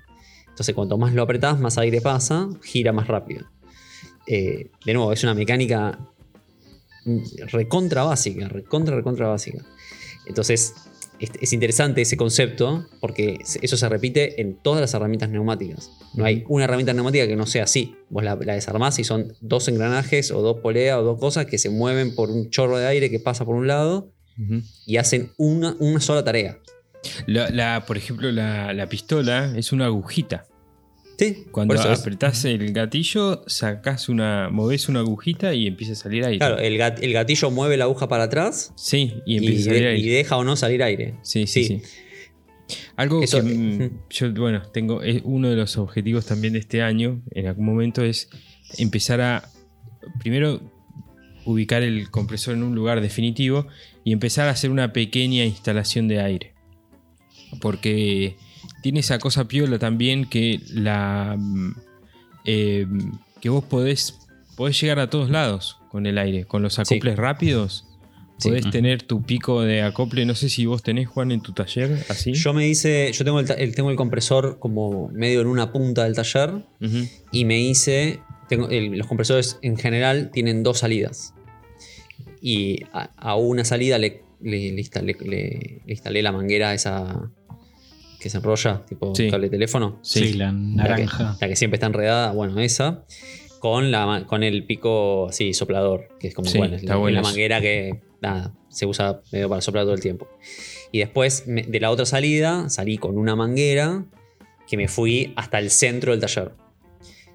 Entonces cuanto más lo apretás, más aire pasa, gira más rápido. Eh, de nuevo, es una mecánica recontra básica, recontra, recontra básica. Entonces es, es interesante ese concepto porque eso se repite en todas las herramientas neumáticas. No hay una herramienta neumática que no sea así. Vos la, la desarmás y son dos engranajes o dos poleas o dos cosas que se mueven por un chorro de aire que pasa por un lado y hacen una, una sola tarea. La, la- por ejemplo, la, la pistola es una agujita. Sí, Cuando apretás el gatillo, sacás una, movés una agujita y empieza a salir aire. Claro, el, gat- el gatillo mueve la aguja para atrás Sí, y y, empieza a salir de- aire. y deja o no salir aire. Sí, sí, sí. Algo Eso- que mm, Ujú. yo, bueno, tengo, es uno de los objetivos también de este año, en algún momento, es empezar a, primero, ubicar el compresor en un lugar definitivo y empezar a hacer una pequeña instalación de aire. Porque tiene esa cosa piola también que la... mm, eh, que vos podés, podés llegar a todos lados con el aire, con los acoples rápidos. Podés Ujú. tener tu pico de acople, no sé si vos tenés, Juan, en tu taller, así. Yo me hice, yo tengo el, tengo el compresor como medio en una punta del taller y me hice, tengo, el- los compresores en general tienen dos salidas. Y a, a una salida le, le- le instalé, le- le instalé la manguera esa que se enrolla, tipo Sí. cable de teléfono. Sí, Sí. la La naranja. que, la que siempre está enredada, bueno, esa. Con, la, con el pico así, soplador, que es como, Sí, bueno, la, bueno la eso. manguera que, nada, se usa medio para soplar todo el tiempo. Y después, me- de la otra salida, salí con una manguera que me fui hasta el centro del taller.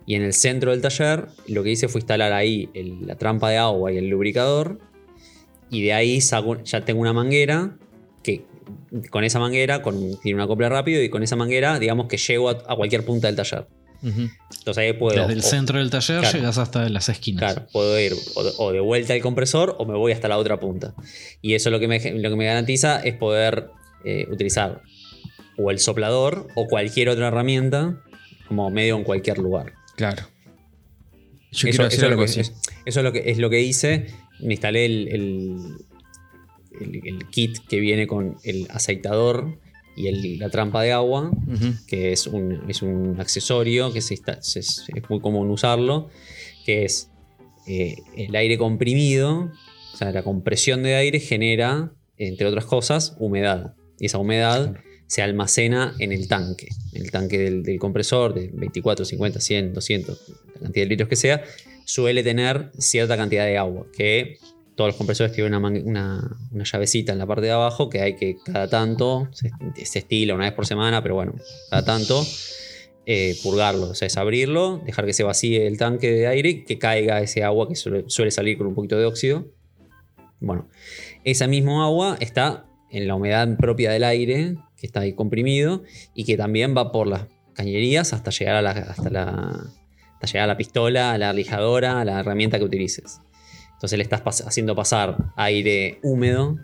Y en el centro del taller, lo que hice fue instalar ahí el- la trampa de agua y el lubricador. Y de ahí saco- ya tengo una manguera que con esa manguera, con, tiene un acople rápido y con esa manguera, digamos que llego a- a cualquier punta del taller. Entonces ahí puedo. Desde el o- centro del taller claro. llegas hasta las esquinas. Claro, puedo ir o de, o de vuelta al compresor o me voy hasta la otra punta. Y eso lo que me, lo que me garantiza es poder eh, utilizar o el soplador o cualquier otra herramienta como medio en cualquier lugar. Claro. Yo eso, quiero hacer eso es lo algo que, así. es- eso es lo que es lo que hice. Me instalé el, el- el- el kit que viene con el aceitador y el- la trampa de agua Ujú. que es un, es un accesorio que se insta- se- es, muy común usarlo, que es eh, el aire comprimido, o sea, la compresión de aire genera, entre otras cosas, humedad. Y esa humedad se almacena en el tanque, en el tanque del, del compresor de 24, 50, 100, 200, la cantidad de litros que sea, suele tener cierta cantidad de agua, que todos los compresores tienen una, llavecita en la parte de abajo que hay que cada tanto, se, estila una vez por semana, pero bueno, cada tanto, eh, purgarlo. O sea, es abrirlo, dejar que se vacíe el tanque de aire, que caiga ese agua que suele, suele salir con un poquito de óxido. Bueno, esa misma agua está en la humedad propia del aire, que está ahí comprimido, y que también va por las cañerías hasta llegar a la, hasta la, hasta llegar a la pistola, a la lijadora, a la herramienta que utilices. Entonces le estás pas- haciendo pasar aire húmedo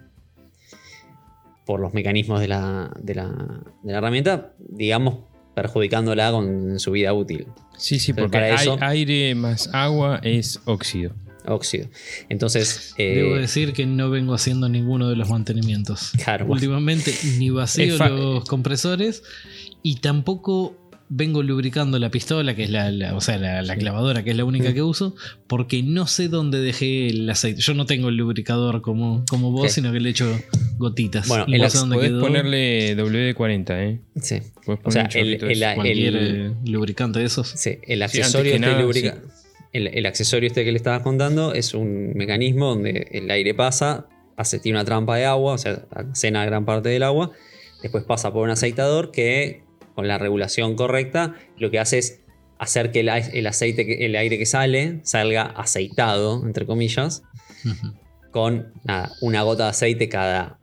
por los mecanismos de la, de la, de la herramienta, digamos, perjudicándola con su vida útil. Sí, sí, porque para ai- eso- aire más agua es óxido. Óxido. Entonces, eh, Debo decir que no vengo haciendo ninguno de los mantenimientos. Claro. Últimamente ni vacío los compresores y tampoco vengo lubricando la pistola, que es la, la- o sea, la, la clavadora, que es la única que uso, porque no sé dónde dejé el aceite. Yo no tengo el lubricador como, como vos, Sí. sino que le echo gotitas. Bueno, el dónde Podés quedó. ponerle WD-40, ¿eh? sí. Podés O sea, el- el- eso. cualquier el- lubricante de esos. Sí, el accesorio que este nada, lubrica- el, el accesorio este que le estabas contando es un mecanismo donde el aire pasa, hace, tiene una trampa de agua, o sea, almacena gran parte del agua, después pasa por un aceitador que con la regulación correcta lo que hace es hacer que el, el aceite, el aire que sale salga aceitado, entre comillas, con nada, una gota de aceite cada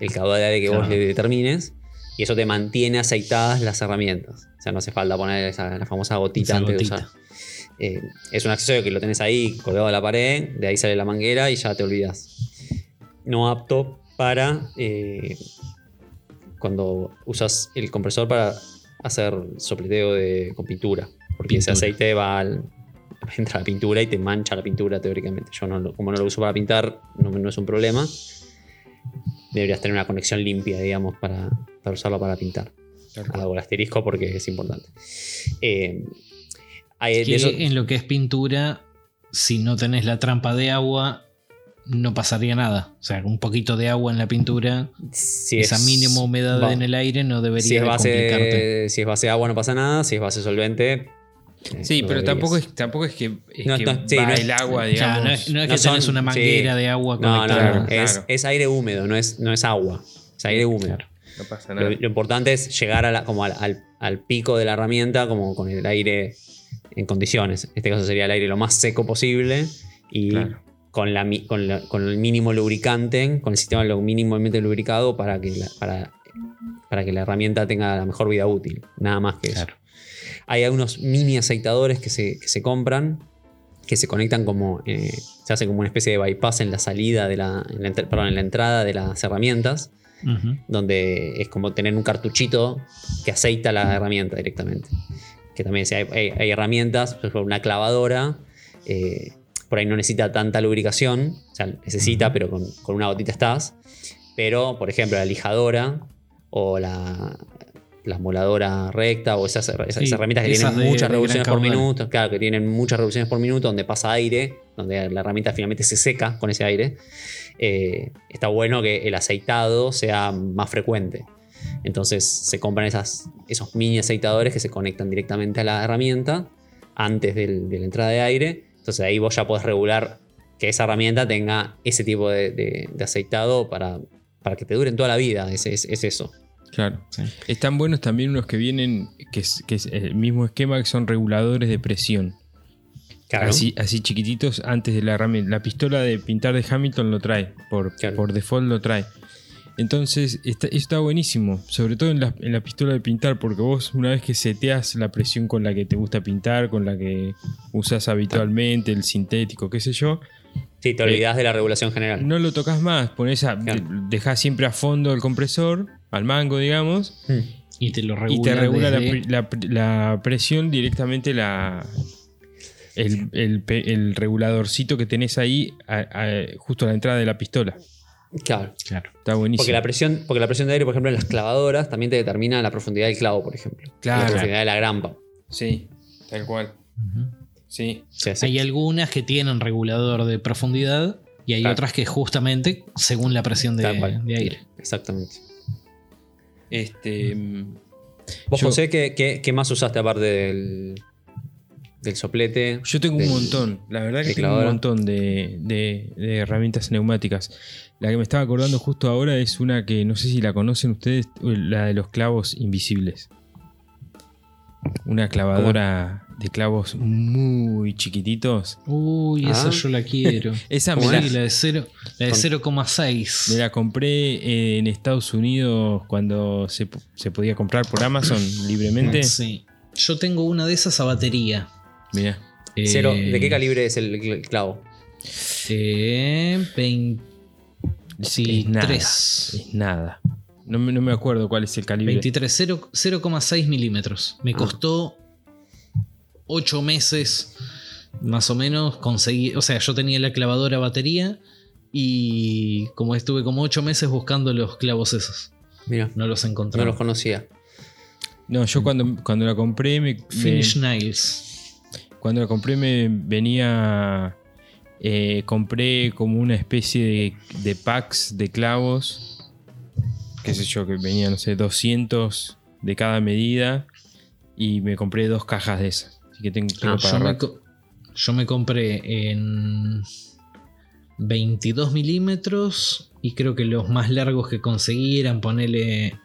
el caudal de aire que vos le determines y eso te mantiene aceitadas las herramientas. O sea, no hace falta poner esa, la famosa gotita Esa antes gotita. de usar. Eh, es un accesorio que lo tenés ahí colgado a la pared, de ahí sale la manguera y ya te olvidas. No apto para eh, cuando usas el compresor para hacer sopleteo de, con pintura. Porque ese aceite va al, entra a la pintura y te mancha la pintura teóricamente. Yo no, como no lo uso para pintar, no, no es un problema. Deberías tener una conexión limpia, digamos, para, para usarlo para pintar. Cual. Hago el asterisco porque es importante. Eh, hay- de Que eso- en lo que es pintura, si no tenés la trampa de agua, no pasaría nada. O sea, un poquito de agua en la pintura, si esa es- mínima humedad va- en el aire no debería si es, de complicarte. base, si es base de agua no pasa nada, si es base solvente... eh, Sí, no pero deberías. tampoco es, tampoco es que, es No, que no, sí, va no es- el agua, Claro, digamos. no es, no es no que son- tenés una sí. manguera de agua No, no, conectada. no, Claro, Es, claro. es aire húmedo, no es, no es agua. Es aire húmedo. No pasa Lo, nada. lo importante es llegar a la- como al, al- al pico de la herramienta, como con el aire en condiciones. En este caso sería el aire lo más seco posible y Claro. Con, la, mi- con, la- con el mínimo lubricante, con el sistema lo mínimamente lubricado para que la, para, para que la herramienta tenga la mejor vida útil. Nada más que eso. Hay algunos mini aceitadores que se, que se compran que se conectan como. eh, se hace como una especie de bypass en la salida de la. en la entr- perdón, en la entrada de las herramientas donde es como tener un cartuchito que aceita la herramienta directamente. Que también si hay, hay- hay herramientas, por ejemplo, una clavadora, eh, por ahí no necesita tanta lubricación, o sea, necesita, pero con, con una gotita estás. Pero, por ejemplo, la lijadora o la, la moladora recta o esas, esas- Sí, esas herramientas que esas tienen muchas revoluciones por minuto, claro, que tienen muchas revoluciones por minuto, donde pasa aire, donde la herramienta finalmente se seca con ese aire eh, está bueno que el aceitado sea más frecuente. Entonces se compran esas, esos mini aceitadores que se conectan directamente a la herramienta antes del- de la entrada de aire. Entonces ahí vos ya podés regular que esa herramienta tenga ese tipo de, de- de aceitado para, para que te duren toda la vida. Es, es- es eso. Claro. Sí. Están buenos también unos que vienen, que es, que es el mismo esquema, que son reguladores de presión. Claro. Así, así chiquititos antes de la herramienta. La pistola de pintar de Hamilton lo trae, por, Claro. por default lo trae. Entonces, está, eso está buenísimo, sobre todo en la, en la pistola de pintar, porque vos una vez que seteas la presión con la que te gusta pintar, con la que usas habitualmente, el sintético, qué sé yo, Sí, te olvidás de la regulación general. no lo tocas más, pones a, Claro. de- dejás siempre a fondo el compresor, al mango, digamos, Hmm. Y te lo regula. y te regula la, desde- pre- la pre- la presión directamente la el, el pe- el reguladorcito que tenés ahí a- a- justo a la entrada de la pistola. Claro. Claro. Está buenísimo. Porque la, presión, porque la presión de aire, por ejemplo, en las clavadoras también te determina la profundidad del clavo, por ejemplo. Claro. La profundidad de la grampa. Sí, tal cual. Sí. Sí. Hay algunas que tienen regulador de profundidad y hay Claro. otras que justamente según la presión de, aire. Exactamente. Este. Vos, Yo- José, ¿qué, qué, qué más usaste aparte del, del soplete. Yo tengo un montón, la verdad que tengo un montón de, de- de herramientas neumáticas. La que me estaba acordando justo ahora es una que no sé si la conocen ustedes, la de los clavos invisibles. Una clavadora de clavos muy chiquititos. Uy, esa Ah. yo la quiero. Esa me ¿Cómo la, Sí, la de cero- la de Con- 0,6. me la compré en Estados Unidos cuando se podía comprar por Amazon libremente. Sí. Yo tengo una de esas a batería. Mira, Cero, Eh, ¿De qué calibre es el cl- clavo? Eh, es nada. 23. Es nada. No me, no me acuerdo cuál es el calibre. 23, cero- 0,6 milímetros. Me costó 8 meses más o menos conseguir. O sea, yo tenía la clavadora batería y como estuve como 8 meses buscando los clavos esos. Mira, No los no encontraba. los conocía. No, yo cuando, cuando la compré me, me- Finish Nails. Cuando la compré me venía eh, compré como una especie de, de packs de clavos qué sé yo que venía no sé 200 de cada medida y me compré dos cajas de esas así que tengo, tengo Ah, para yo, me, yo compré en 22 milímetros y creo que los más largos que conseguí eran ponerle...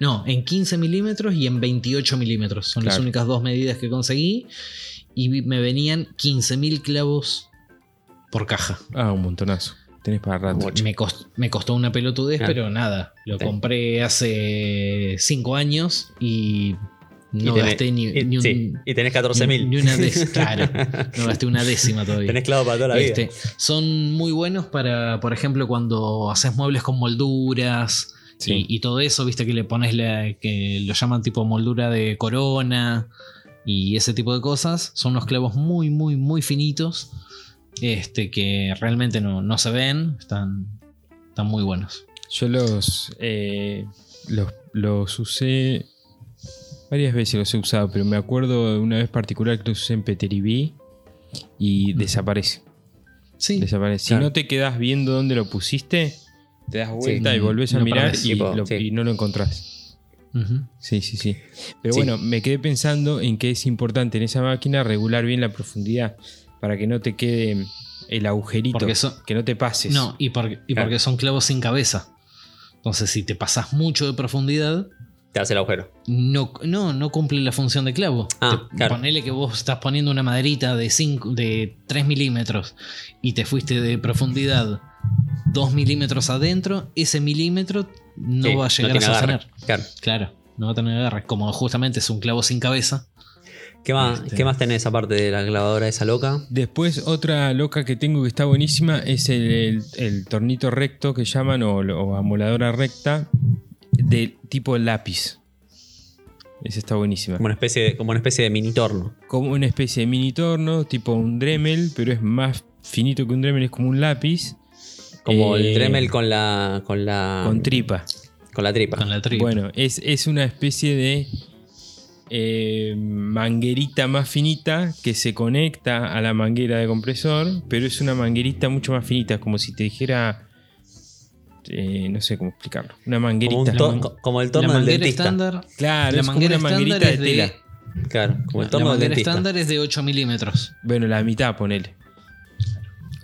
No, en 15 milímetros y en 28 milímetros. Son las únicas dos medidas que conseguí. Y me venían 15.000 clavos por caja. ah un montonazo tenés para rato. Me, cost- me costó una pelotudez, pero nada. Lo Sí. compré hace 5 años y no tenés, gasté ni, y- ni un- sí, y tenés ni- 14.000. ni una décima. Claro, no gasté una décima todavía. Tenés clavo para toda la vida. Este, son muy buenos para, por ejemplo, cuando haces muebles con molduras Sí. y, y todo eso, viste que le pones la, que lo llaman tipo moldura de corona y ese tipo de cosas. Son unos clavos muy, muy, muy finitos. Este, que realmente no, no se ven. Están, están muy buenos. Yo los, eh, los, los usé varias veces los he usado, pero me acuerdo de una vez particular que los usé en Peteribí y desaparece. Sí, desaparece. Claro. Si no te quedas viendo dónde lo pusiste, te das vuelta Sí. y volvés a No mirar y, Tipo, lo- sí. y no lo encontrás. Sí, sí, sí. Pero Sí. bueno, me quedé pensando en que es importante en esa máquina regular bien la profundidad para que no te quede el agujerito, que no te pases. No, y, por- y Claro. porque son clavos sin cabeza. Entonces, si te pasas mucho de profundidad, Te hace el agujero. no, no, no cumple la función de clavo. Ah, Te- claro. Ponele que vos estás poniendo una maderita de, 5, de 3 milímetros y te fuiste de profundidad 2 milímetros adentro, ese milímetro no Sí, va a llegar a sostener. Claro. Claro, no va a tener agarre. Como justamente es un clavo sin cabeza. ¿Qué más, Este. ¿Qué más tenés aparte de la clavadora esa loca? Después otra loca que tengo que está buenísima es el, el- el tornito recto que llaman o, o amoladora recta de tipo lápiz. Esa está buenísima. Como una especie de, como una especie de mini torno. Como una especie de mini torno, tipo un Dremel, pero es más finito que un Dremel, es como un lápiz. Como Eh, el Dremel con la. con la. Con tripa. con la tripa. Con la tripa. Bueno, es, es una especie de eh, manguerita más finita que se conecta a la manguera de compresor, pero es una manguerita mucho más finita, como si te dijera, eh, no sé cómo explicarlo, una como, un manguerita. to- man- co- como el la torno del dentista. estándar. Claro, la es como manguera una manguerita de de- tela. Claro, como el La torno del manguera dentista. estándar es de 8 milímetros. Bueno, la mitad, ponele.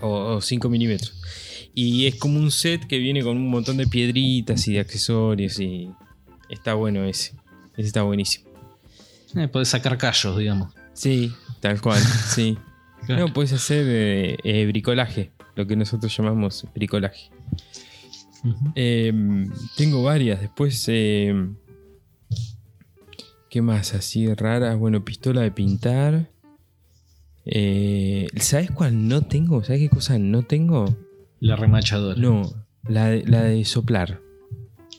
O 5 milímetros. Y es como un set que viene con un montón de piedritas y de accesorios y está bueno ese. Ese está buenísimo. Eh, podés sacar callos, digamos. Sí, tal cual, sí. Claro. No, puedes hacer eh, eh, bricolaje, lo que nosotros llamamos bricolaje. Eh, tengo varias, después... eh, ¿Qué más así raras? Bueno, pistola de pintar. Eh, ¿Sabes cuál no tengo? ¿Sabes qué cosa no tengo? La remachadora. No, la de, la de soplar.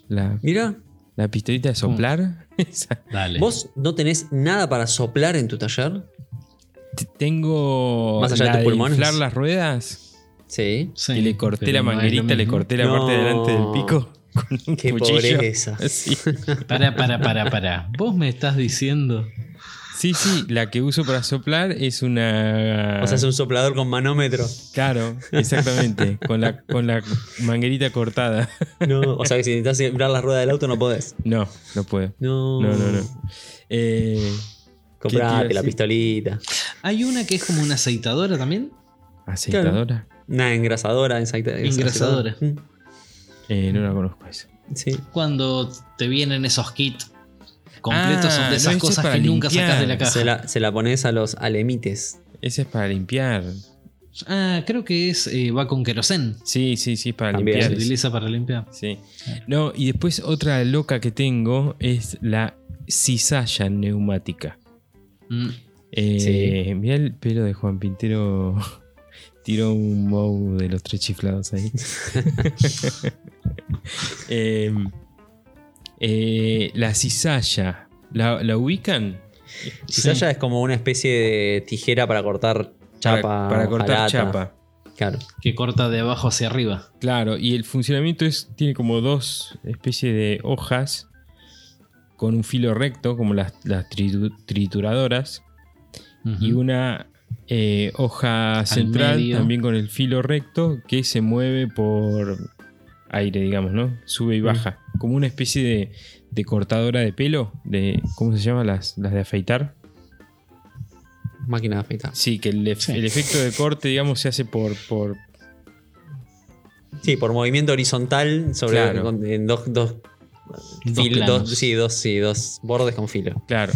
La, Mira, la pistolita de soplar. Esa. Dale. vos no tenés nada para soplar en tu taller. T- Tengo Más allá de la tus pulmones. inflar las ruedas. Sí. Sí, y le corté pero la no es lo manguerita, le mismo. corté la No. parte delante del pico con un Qué cuchillo. pobreza. Sí. Para, para, para, para. Vos me estás diciendo. Sí, sí, la que uso para soplar es una. O sea, es un soplador con manómetro. Claro, exactamente. con, la, con la manguerita cortada. No, o sea que si necesitas inflar la rueda del auto no podés. No, no puedo. No. No, no, no. Eh, ¿Qué te iba a Comprate la pistolita. Hay una que es como una aceitadora también. Aceitadora. Una engrasadora, Engrasadora. Mm, Eh, no la conozco esa. Sí. Cuando te vienen esos kits completos, Ah, son de esas ese es cosas para que nunca sacas de la caja. Se la, se la pones a los alemites. Ese es para limpiar. Ah, creo que es eh, va con querosén. Sí, sí, sí, es para También. Se limpiar. ese. utiliza para limpiar. Sí. No, y después otra loca que tengo es la cizalla neumática. Mm, Eh, Mirá el pelo de Juan Pintero. Tiró un mow de los tres chiflados ahí. Eh, eh, la cizalla. ¿La, la ubican? Cizalla es como una especie de tijera para cortar chapa. para, para cortar chapa. Claro. que corta de abajo hacia arriba. Claro, y el funcionamiento es, tiene como dos especies de hojas con un filo recto, como las, las tritu- trituradoras, y una eh, hoja central medio. también con el filo recto que se mueve por aire, digamos, ¿no? Sube y baja. Como una especie de, de cortadora de pelo, de ¿cómo se llama? Las, las de afeitar. Máquina de afeitar. Sí, que el, ef- Sí. el efecto de corte, digamos, se hace por, por Sí, por movimiento horizontal sobre Claro. con- en dos, dos, Dos fil- dos- sí, dos, sí, dos bordes con filo. Claro.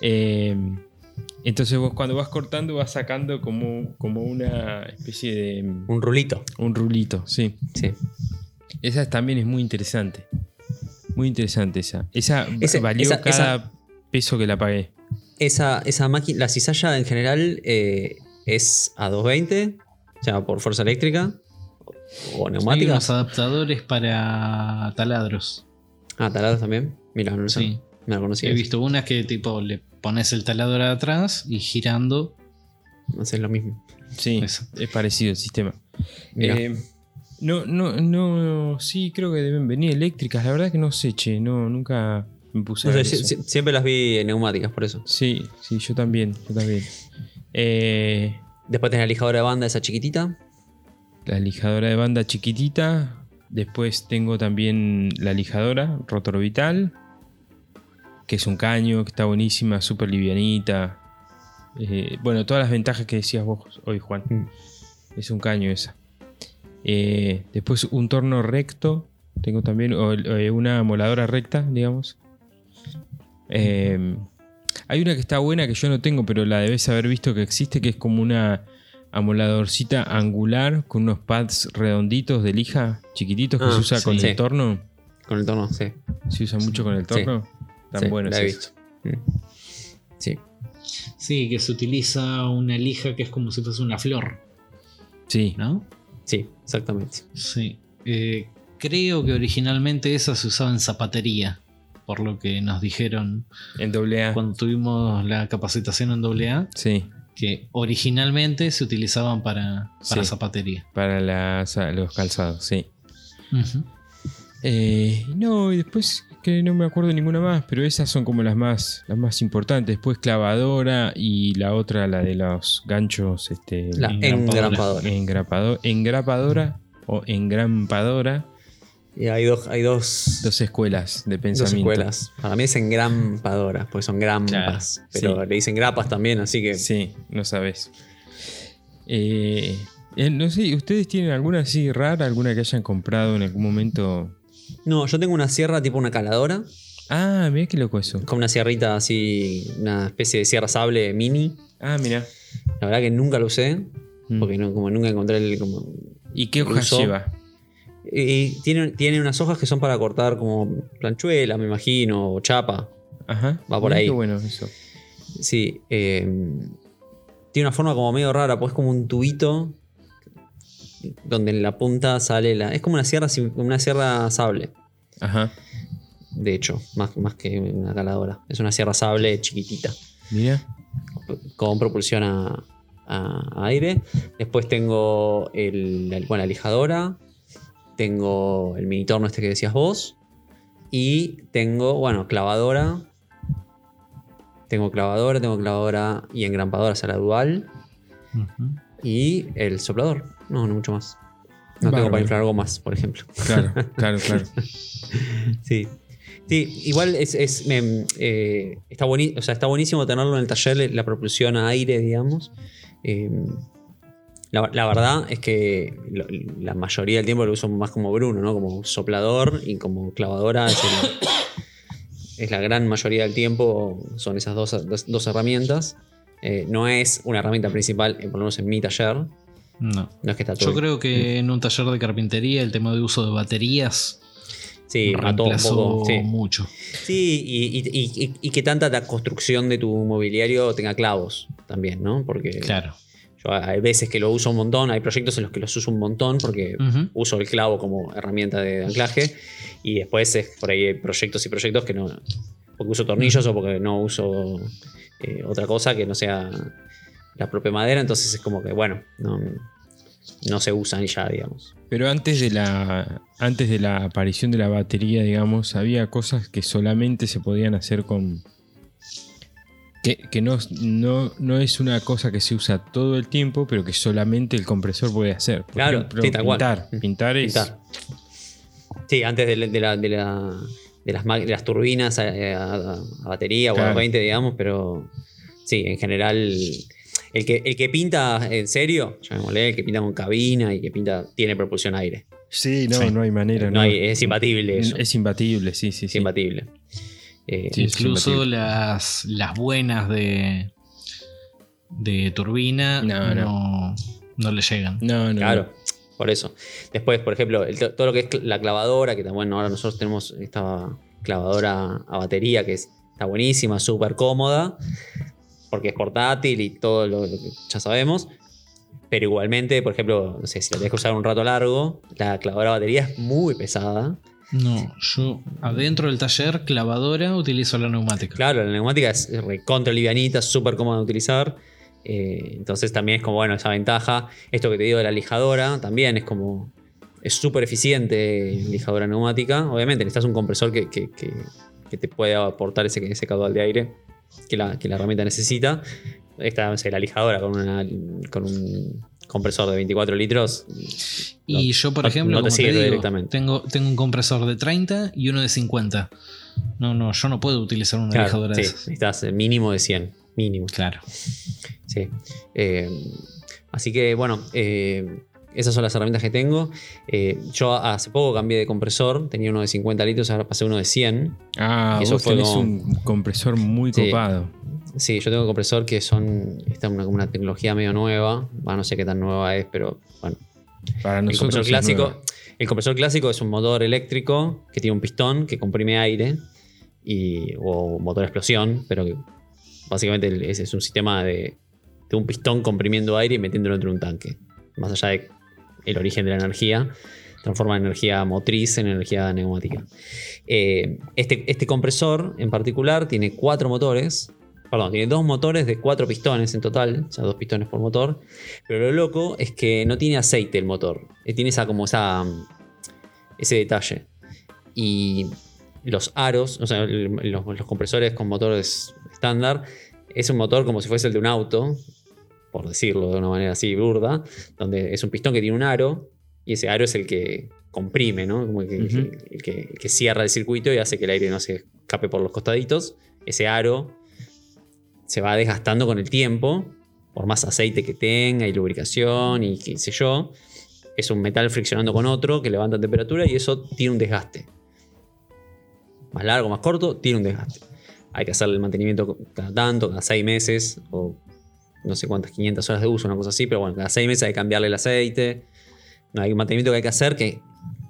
Eh, entonces vos cuando vas cortando vas sacando como, como una especie de... Un rulito. Un rulito, sí. Sí. Esa también es muy interesante. Muy interesante esa. Esa Ese- valió esa- cada peso que la pagué. Esa, esa máquina, la cizalla en general eh, es a 220, o sea, por fuerza eléctrica o Hay neumática. unos adaptadores para taladros. Ah, talados también. Mira, no lo sé. Sí. No lo conocía. He visto unas que tipo le pones el taladro atrás y girando. Haces lo mismo. Sí, Eso. es parecido el sistema. Mira. Eh, no, no, no, sí, creo que deben venir eléctricas. La verdad que no sé, che, no, nunca me puse No a sé, ver si- eso. si- siempre las vi neumáticas, por eso. Sí, sí, yo también, yo también. Eh, Después tenés la lijadora de banda, esa chiquitita. la lijadora de banda chiquitita. Después tengo también la lijadora Rotor Vital. Que es un caño, que está buenísima, súper livianita. Eh, bueno, todas las ventajas que decías vos hoy, Juan. Mm. Es un caño esa. Eh, después un torno recto. Tengo también o, eh, una moladora recta, digamos. Eh, hay una que está buena que yo no tengo, pero la debes haber visto que existe, que es como una amoladorcita angular con unos pads redonditos de lija, chiquititos, que Ah, se usa con sí. el torno. Con el torno, sí. Se usa mucho con el torno. Tan Sí, bueno la he visto. Mm. Sí. Sí, que se utiliza una lija que es como si fuese una flor, Sí, ¿no? Sí, exactamente. Sí. Eh, creo que originalmente esa se usaba en zapatería, por lo que nos dijeron en doble A. cuando tuvimos la capacitación en AA, Sí, que originalmente se utilizaban para, para Sí. zapatería. para las- los calzados, sí. Eh, no, y después que no me acuerdo ninguna más, pero esas son como las más, las más importantes. Después clavadora y la otra, la de los ganchos, este, La Engrampadora. engrampadora. engrapado- engrapadora o engrampadora. Y hay dos, hay dos, Dos escuelas de dos pensamiento. escuelas. Para mí es engrampadora, porque son grampas. Claro, pero sí. le dicen grapas también, así que. Sí, no sabes. Eh, eh, no sé, ¿ustedes tienen alguna así rara, alguna que hayan comprado en algún momento? No, yo tengo una sierra tipo una caladora. Ah, mira qué loco eso. Con una sierrita así, una especie de sierra sable mini. Ah, mira. La verdad que nunca lo usé. Mm. Porque no, como nunca encontré el. Como, ¿Y qué hojas uso. lleva? y tiene, tiene unas hojas que son para cortar como planchuela, me imagino, o chapa. Ajá. Va por ahí. Qué bueno eso. Sí. eh, tiene una forma como medio rara, pues es como un tubito. Donde en la punta sale la. Es como una sierra, una sierra sable. Ajá. De hecho, más, más que una caladora. Es una sierra sable chiquitita. Mira. Con propulsión a, aire. Después tengo el, la- bueno, la lijadora. Tengo el mini torno este que decías vos. Y tengo, bueno, clavadora. Tengo clavadora, tengo clavadora y engrampadora, o sea, la dual. Y el soplador. No, no mucho más. No tengo para inflar gomas, por ejemplo. Claro, claro, claro. Sí. Sí, igual es, es, me- eh, está, bueni- o sea, está buenísimo tenerlo en el taller, la propulsión a aire, digamos. Eh, la, la verdad es que lo- la mayoría del tiempo lo uso más como Bruno, ¿no? Como soplador y como clavadora. Es, el- es la gran mayoría del tiempo, son esas dos, dos- dos herramientas. Eh, no es una herramienta principal, eh, por lo menos en mi taller. No. No es que está todo. Yo creo que en un taller de carpintería el tema de uso de baterías sí, mató un poco. Sí. mucho. Sí, y, y- y- y- que tanta la construcción de tu mobiliario tenga clavos también, ¿no? Porque Claro. yo hay veces que lo uso un montón, hay proyectos en los que los uso un montón porque uso el clavo como herramienta de anclaje y después es, por ahí hay proyectos y proyectos que no, porque uso tornillos o porque no uso eh, otra cosa que no sea la propia madera, entonces es como que, bueno, no, no se usan ya, digamos. Pero antes de la antes de la aparición de la batería, digamos, había cosas que solamente se podían hacer con que, que no, no, no es una cosa que se usa todo el tiempo, pero que solamente el compresor puede hacer. Por Claro, ejemplo, sí, pintar. Pintar es Pintar. Sí, antes de, la- de la- de la- de las, de las turbinas a, a- a batería o a Claro. 20, digamos, pero sí, en general, el que, el que pinta en serio, llamémosle, el que pinta con cabina y que pinta, tiene propulsión a aire. Sí, no, Sí. no hay manera. No hay- es imbatible eso. Es imbatible, sí, sí, Es sí. imbatible. Eh, Sí, Incluso imbatible. las, las buenas de, de turbina No, no, no. no le llegan. No, no. Claro, por eso. Después, por ejemplo, el- todo lo que es la clavadora, que también ahora nosotros tenemos esta clavadora a batería que es- está buenísima, súper cómoda, porque es portátil y todo lo, lo que ya sabemos. Pero igualmente, por ejemplo, no sé, si la tenés que usar un rato largo, la clavadora a batería es muy pesada. No, yo adentro del taller, clavadora, utilizo la neumática. Claro, la neumática es contra livianita, súper cómoda de utilizar. Eh, entonces también es como, bueno, esa ventaja. Esto que te digo de la lijadora también es como. Es súper eficiente lijadora neumática. Obviamente necesitas un compresor que, que- que- que te pueda aportar ese, ese caudal de aire que la, que la herramienta necesita. Esta, no sé, la lijadora con, una, con un compresor de 24 litros. Y no- yo, por ejemplo, no te como te sirve digo, directamente. Tengo, tengo un compresor de 30 y uno de 50. No, no, yo no puedo utilizar una Claro, lijadora sí, de esas. necesitas mínimo de 100. Mínimo. Claro. Sí. Eh, así que bueno, eh, esas son las herramientas que tengo. Eh, yo hace poco cambié de compresor, tenía uno de 50 litros, ahora pasé uno de 100. Ah, Eso vos fue tenés como- un compresor muy Sí. copado. Sí, yo tengo un compresor que son. Esta es una, una tecnología medio nueva. No sé qué tan nueva es, pero bueno. Para El compresor es clásico. nueva. El compresor clásico es un motor eléctrico que tiene un pistón que comprime aire. Y, o motor a explosión, pero que básicamente ese es un sistema de, de un pistón comprimiendo aire y metiéndolo dentro de un tanque. Más allá de el origen de la energía, transforma energía motriz en energía neumática. Eh, este, este compresor en particular tiene cuatro motores. Perdón, tiene dos motores de cuatro pistones en total, o sea, dos pistones por motor. Pero lo loco es que no tiene aceite el motor. Eh, Tiene esa como esa. mm, ese detalle. Y los aros, o sea, los compresores con motores estándar, es un motor como si fuese el de un auto, por decirlo de una manera así burda, donde es un pistón que tiene un aro y ese aro es el que comprime, ¿no? Como el que, Ujú. el que- el que cierra el circuito y hace que el aire no se escape por los costaditos. Ese aro se va desgastando con el tiempo, por más aceite que tenga y lubricación y qué sé yo. Es un metal friccionando con otro que levanta temperatura y eso tiene un desgaste. Más largo, más corto, tiene un desgaste. Hay que hacerle el mantenimiento cada tanto, cada seis meses, o no sé cuántas, 500 horas de uso, una cosa así, pero bueno, cada seis meses hay que cambiarle el aceite. No, hay un mantenimiento que hay que hacer que,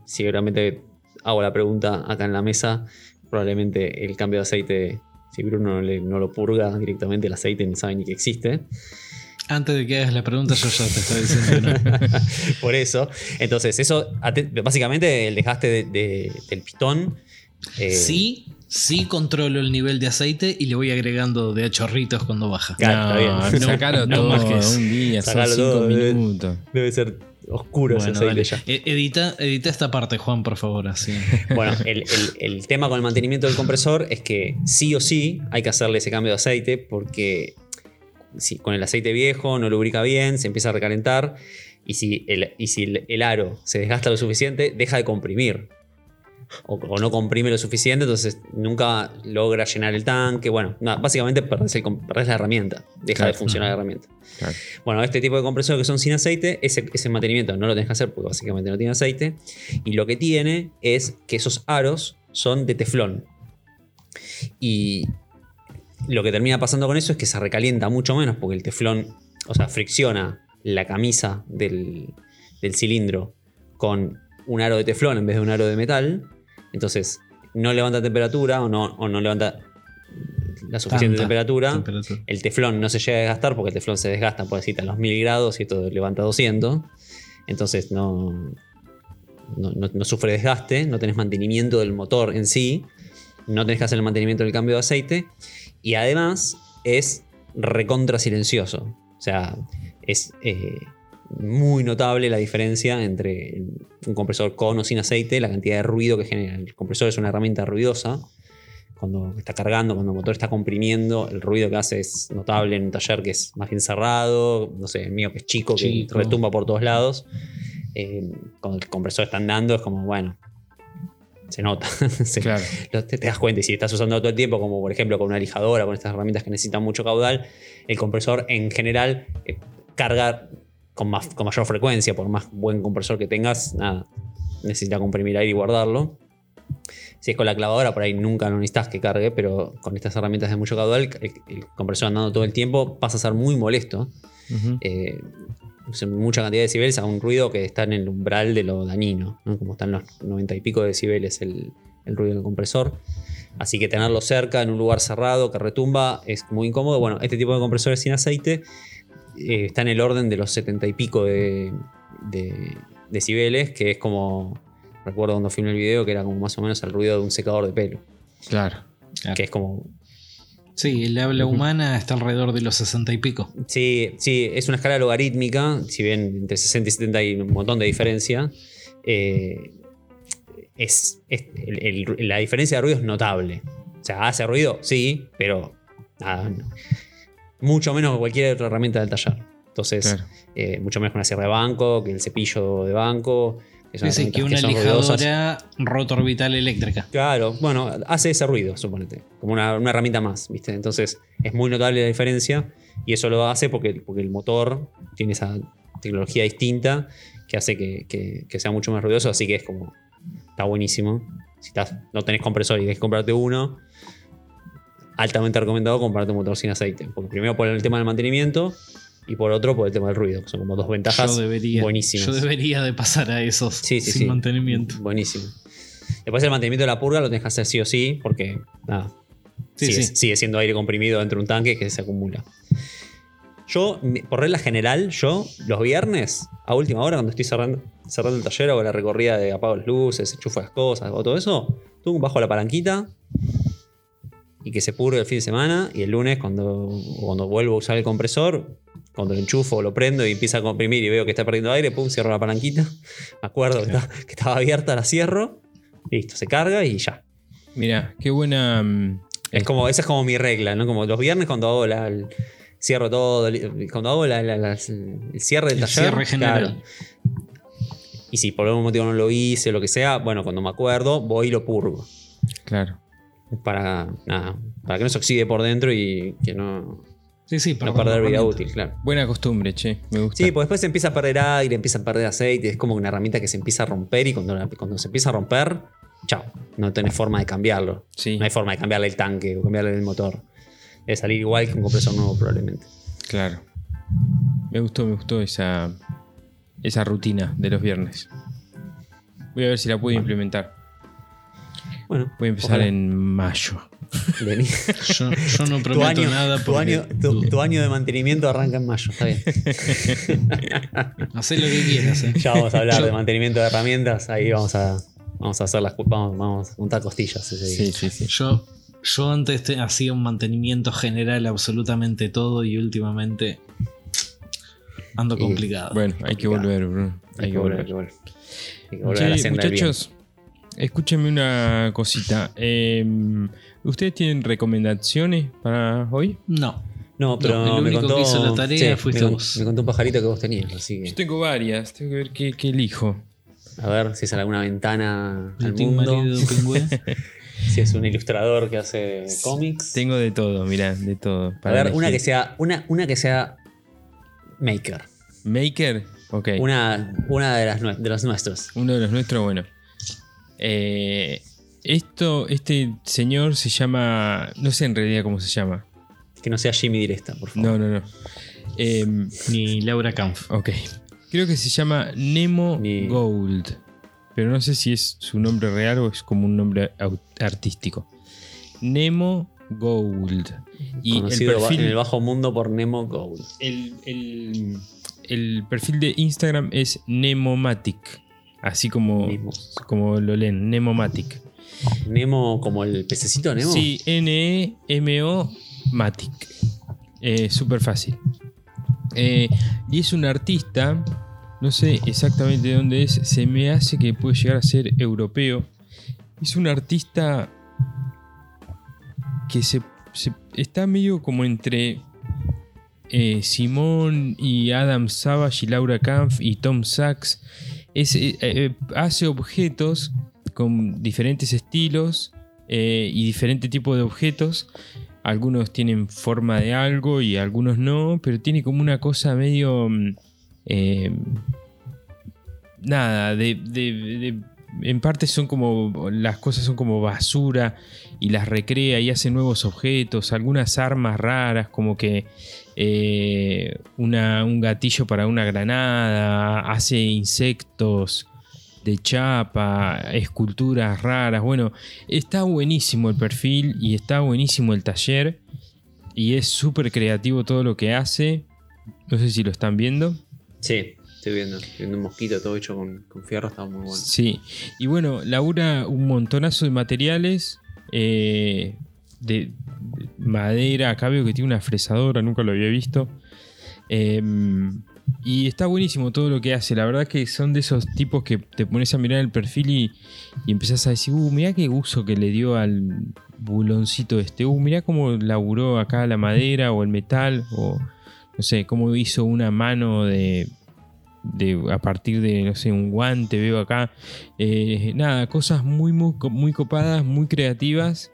si realmente hago la pregunta acá en la mesa, probablemente el cambio de aceite, si Bruno no, le- no lo purga directamente, el aceite no sabe ni que existe. Antes de que hagas la pregunta, yo ya te estoy diciendo que no. Por eso. Entonces, eso, básicamente, el desgaste de- de- del pistón. Eh, Sí, sí controlo el nivel de aceite y le voy agregando de a chorritos cuando baja. Claro, está bien. No, sacalo no todo más que eso. un día, Sacalo son cinco todo, minutos. Debe ser oscuro ese Bueno, aceite dale. ya. E- Edita, edita esta parte, Juan, por favor, así. Bueno, el, el- el tema con el mantenimiento del compresor es que sí o sí hay que hacerle ese cambio de aceite porque si con el aceite viejo no lubrica bien, se empieza a recalentar y si el, y si el, el aro se desgasta lo suficiente, deja de comprimir. O, o no comprime lo suficiente, entonces nunca logra llenar el tanque. Bueno, básicamente perdés, el com- perdés la herramienta, deja Claro. de funcionar la herramienta. Claro. Bueno, este tipo de compresores que son sin aceite, ese, ese mantenimiento no lo tenés que hacer porque básicamente no tiene aceite. Y lo que tiene es que esos aros son de teflón. Y lo que termina pasando con eso es que se recalienta mucho menos porque el teflón, o sea, fricciona la camisa del, del cilindro con un aro de teflón en vez de un aro de metal. Entonces, no levanta temperatura o no, o no levanta la suficiente temperatura. temperatura. El teflón no se llega a desgastar porque el teflón se desgasta, por decirte, a los 1000 grados y esto levanta 200. Entonces no, no, no- no sufre desgaste, no tenés mantenimiento del motor en sí, no tenés que hacer el mantenimiento del cambio de aceite y además es recontra silencioso. O sea, es eh, muy notable la diferencia entre un compresor con o sin aceite, la cantidad de ruido que genera. El compresor es una herramienta ruidosa cuando está cargando, cuando el motor está comprimiendo, el ruido que hace es notable en un taller que es más bien cerrado, no sé, el mío que es chico, Chico. que retumba por todos lados. Eh, cuando el compresor está andando es como, bueno, se nota. Se- Claro. te, te das cuenta y si estás usando todo el tiempo, como por ejemplo con una lijadora, con estas herramientas que necesitan mucho caudal, el compresor en general eh, carga con, más, con mayor frecuencia, por más buen compresor que tengas, nada, necesita comprimir aire y guardarlo. Si es con la clavadora, por ahí nunca lo necesitas que cargue, pero con estas herramientas de mucho caudal, el, el compresor andando todo el tiempo pasa a ser muy molesto. Eh, sea, mucha cantidad de decibeles a un ruido que está en el umbral de lo dañino, ¿no? como están los 90 y pico de decibeles el, el ruido del compresor. Así que tenerlo cerca, en un lugar cerrado, que retumba, es muy incómodo. Bueno, este tipo de compresores sin aceite eh, está en el orden de los 70 y pico de, de decibeles, que es como, recuerdo cuando filmé el video, que era como más o menos el ruido de un secador de pelo, Claro. Claro. que es como Sí, el habla humana está alrededor de los 60 y pico. Sí, sí, es una escala logarítmica, si bien entre 60 y 70 hay un montón de diferencia. eh, es, es- el- el- la diferencia de ruido es notable. O sea, hace ruido, sí, pero nada, no. Mucho menos que cualquier otra herramienta del taller. Entonces, Claro. eh, mucho menos que una sierra de banco, que el cepillo de banco. Que son Sí, sí, que una ruidosas. lijadora rotorbital eléctrica. Claro, bueno, hace ese ruido, suponete. Como una, una herramienta más, ¿viste? Entonces es muy notable la diferencia y eso lo hace porque, porque el motor tiene esa tecnología distinta que hace que, que- que sea mucho más ruidoso, así que es como. Está buenísimo. Si estás, no tenés compresor y querés comprarte uno, altamente recomendado comprarte un motor sin aceite. Porque primero por el tema del mantenimiento y por otro por el tema del ruido, que son como dos ventajas Yo debería, buenísimas. yo debería de pasar a esos Sí, sí, sin sí. mantenimiento. Buenísimo. Después el mantenimiento de la purga lo tenés que hacer sí o sí, porque nada, sigue, siendo aire comprimido dentro de un tanque que se acumula. Yo, por regla general, yo los viernes, a última hora, cuando estoy cerrando, cerrando el taller, hago la recorrida de apago las luces, enchufo las cosas, o todo eso, tú bajo la palanquita y que se purgue el fin de semana. Y el lunes, cuando, cuando vuelvo a usar el compresor, cuando lo enchufo, lo prendo y empieza a comprimir y veo que está perdiendo aire, pum, cierro la palanquita. Me acuerdo que, está- que estaba abierta, la cierro, listo, se carga y ya. Mira, qué buena. mm, Es como, esa es como mi regla, ¿no? Como los viernes cuando hago la, el- cierro todo, cuando hago la- la- la- el cierre del El taller. cierre general. Y si por algún motivo no lo hice o lo que sea, bueno, cuando me acuerdo, voy y lo purgo. Claro. Para, nada, para que no se oxide por dentro y que no, Sí, sí, no perder vida útil, claro. Buena costumbre, che. Me gusta. Sí, pues después se empieza a perder aire, empieza a perder aceite, es como una herramienta que se empieza a romper y cuando, cuando se empieza a romper, chao, no tenés forma de cambiarlo. Sí, No hay forma de cambiarle el tanque o cambiarle el motor. Debe salir igual que un compresor nuevo probablemente. claro. Me gustó, me gustó esa, esa rutina de los viernes. Voy a ver si la puedo implementar. Bueno, Voy a empezar ojalá. en mayo. Yo, yo no tu, prometo año, nada tu, porque año, tu- tu año de mantenimiento arranca en mayo, está bien. hacé lo que quieras. eh. Ya vamos a hablar Yo- de mantenimiento de herramientas, ahí vamos a, vamos a hacer las vamos, vamos a juntar costillas ese día. Sí, sí, sí. Yo, yo antes te- hacía un mantenimiento general absolutamente todo y últimamente ando Y, complicado. Bueno, hay que volver, Bruno. Hay que volver. hay que volver. Hay que volver a la del bien. Escúchenme una cosita. Eh, ¿Ustedes tienen recomendaciones para hoy? No. No, pero No, el me único contó, que hizo la tarea sí, fuiste me, vos. me contó un pajarito que vos tenías, así que. Yo tengo varias, tengo que ver qué, qué elijo. A ver si es alguna ventana al mundo. Si es un ilustrador que hace cómics. Tengo de todo, mirá, de todo. A ver, una que sea. Una, una que sea. Maker. Maker, ok. Una, una de, las, de los nuestros. Uno de los nuestros, bueno. Eh, esto, este señor se llama. No sé en realidad cómo se llama. Que no sea Jimmy Directa, por favor. No, no, no. Em, Ni Laura Kampf. ok. Creo que se llama Nemo Ni- Gold. Pero no sé si es su nombre real o es como un nombre artístico. Nemo Gold. Y el Conocido ba- perfil, en el bajo mundo por Nemo Gold. el, el- el perfil de Instagram es Nemomatic. Así como, como lo leen, Nemomatic. Nemo como el pececito Nemo. Sí, N-E-M-O Matic. Eh, Súper fácil. Eh, y es un artista, no sé exactamente de dónde es, se me hace que puede llegar a ser europeo. Es un artista que se, se- está medio como entre eh, Simón y Adam Savage y Laura Kampf y Tom Sachs. Eh, eh, hace objetos con diferentes estilos eh, y diferente tipo de objetos. Algunos tienen forma de algo y algunos no, pero tiene como una cosa medio... mm, nada, de- en parte son como... Las cosas son como basura y las recrea y hace nuevos objetos, algunas armas raras como que eh, una- un gatillo para una granada, hace insectos de chapa, esculturas raras. Bueno, está buenísimo el perfil y está buenísimo el taller. Y es súper creativo todo lo que hace. No sé si lo están viendo. Sí, estoy viendo. Estoy viendo un mosquito todo hecho con, con fierro, está muy bueno. Sí. Y bueno, labura un montonazo de materiales. eh, de, de madera. Acá veo que tiene una fresadora, nunca lo había visto. Em, y está buenísimo todo lo que hace. La verdad que son de esos tipos que te pones a mirar el perfil y, y a decir, uh, mirá qué uso que le dio al buloncito este. Uh, mirá cómo laburó acá la madera o el metal. O no sé, cómo hizo una mano de, de a partir de, no sé, un guante, veo acá. Eh, nada, cosas muy, muy, muy copadas, muy creativas.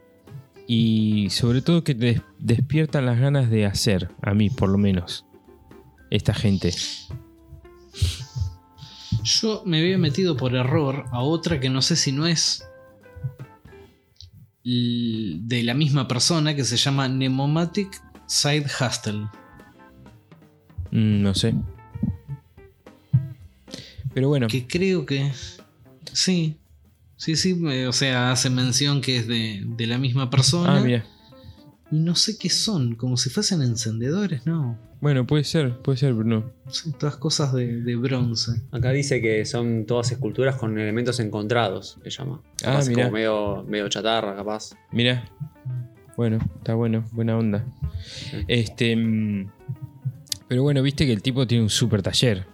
Y sobre todo que te des- despiertan las ganas de hacer, a mí por lo menos, esta gente. Yo me había metido por error a otra que no sé si no es de la misma persona que se llama Nemomatic Side Hustle. Mm, no sé. Pero bueno, Que creo que. Sí. Sí, sí. me- O sea, hace mención que es de, de la misma persona. ah, mira. Y no sé qué son. Como si fuesen encendedores, ¿no? Bueno, puede ser, puede ser, pero no. Sí, todas cosas de, de bronce. Acá dice que son todas esculturas con elementos encontrados, le llama. Ah, Capaz mirá. como medio, medio chatarra, capaz. Mira. Bueno, está bueno, buena onda. Este. mm, Pero bueno, viste que el tipo tiene un super taller.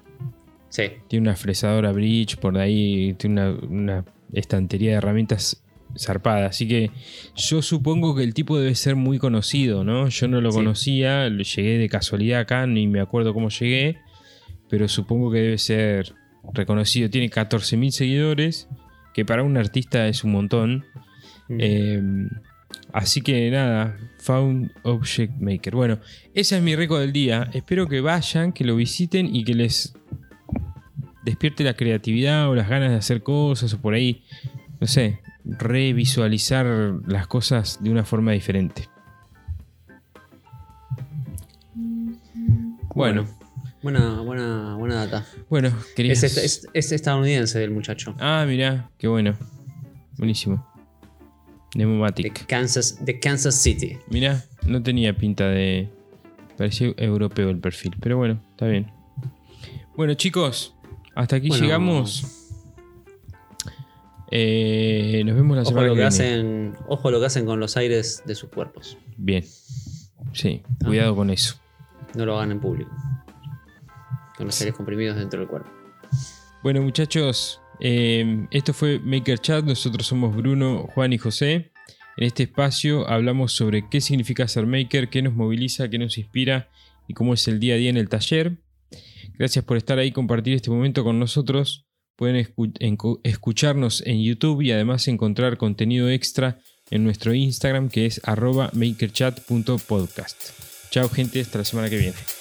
Sí. Tiene una fresadora bridge por ahí, tiene una, una estantería de herramientas zarpada. Así que yo supongo que el tipo debe ser muy conocido, ¿no? Yo no lo Sí. conocía, llegué de casualidad acá, ni me acuerdo cómo llegué, pero supongo que debe ser reconocido. Tiene 14.000 seguidores, que para un artista es un montón. Mm. Eh, así que nada, Found Object Maker. Bueno, esa es mi récord del día. Espero que vayan, que lo visiten y que les despierte la creatividad o las ganas de hacer cosas o por ahí, no sé, revisualizar las cosas de una forma diferente. Bueno, Buena, buena, buena data. bueno, querías... Es, es- es estadounidense el muchacho. Ah, mirá, qué bueno. Buenísimo. De Nemomatic. Kansas, de Kansas City. Mirá, no tenía pinta de. Parecía europeo el perfil, pero bueno, está bien. Bueno, chicos, hasta aquí Bueno. llegamos. Eh, nos vemos la Ojo semana lo que que viene. hacen. Ojo lo que hacen con los aires de sus cuerpos. Bien. Sí, Ah. cuidado con eso. No lo hagan en público. Con los aires comprimidos dentro del cuerpo. Bueno, muchachos, eh, esto fue Maker Chat. Nosotros somos Bruno, Juan y José. En este espacio hablamos sobre qué significa ser maker, qué nos moviliza, qué nos inspira y cómo es el día a día en el taller. Gracias por estar ahí compartir este momento con nosotros. Pueden escucharnos en YouTube y además encontrar contenido extra en nuestro Instagram que es arroba makerchat.podcast. Chao gente, hasta la semana que viene.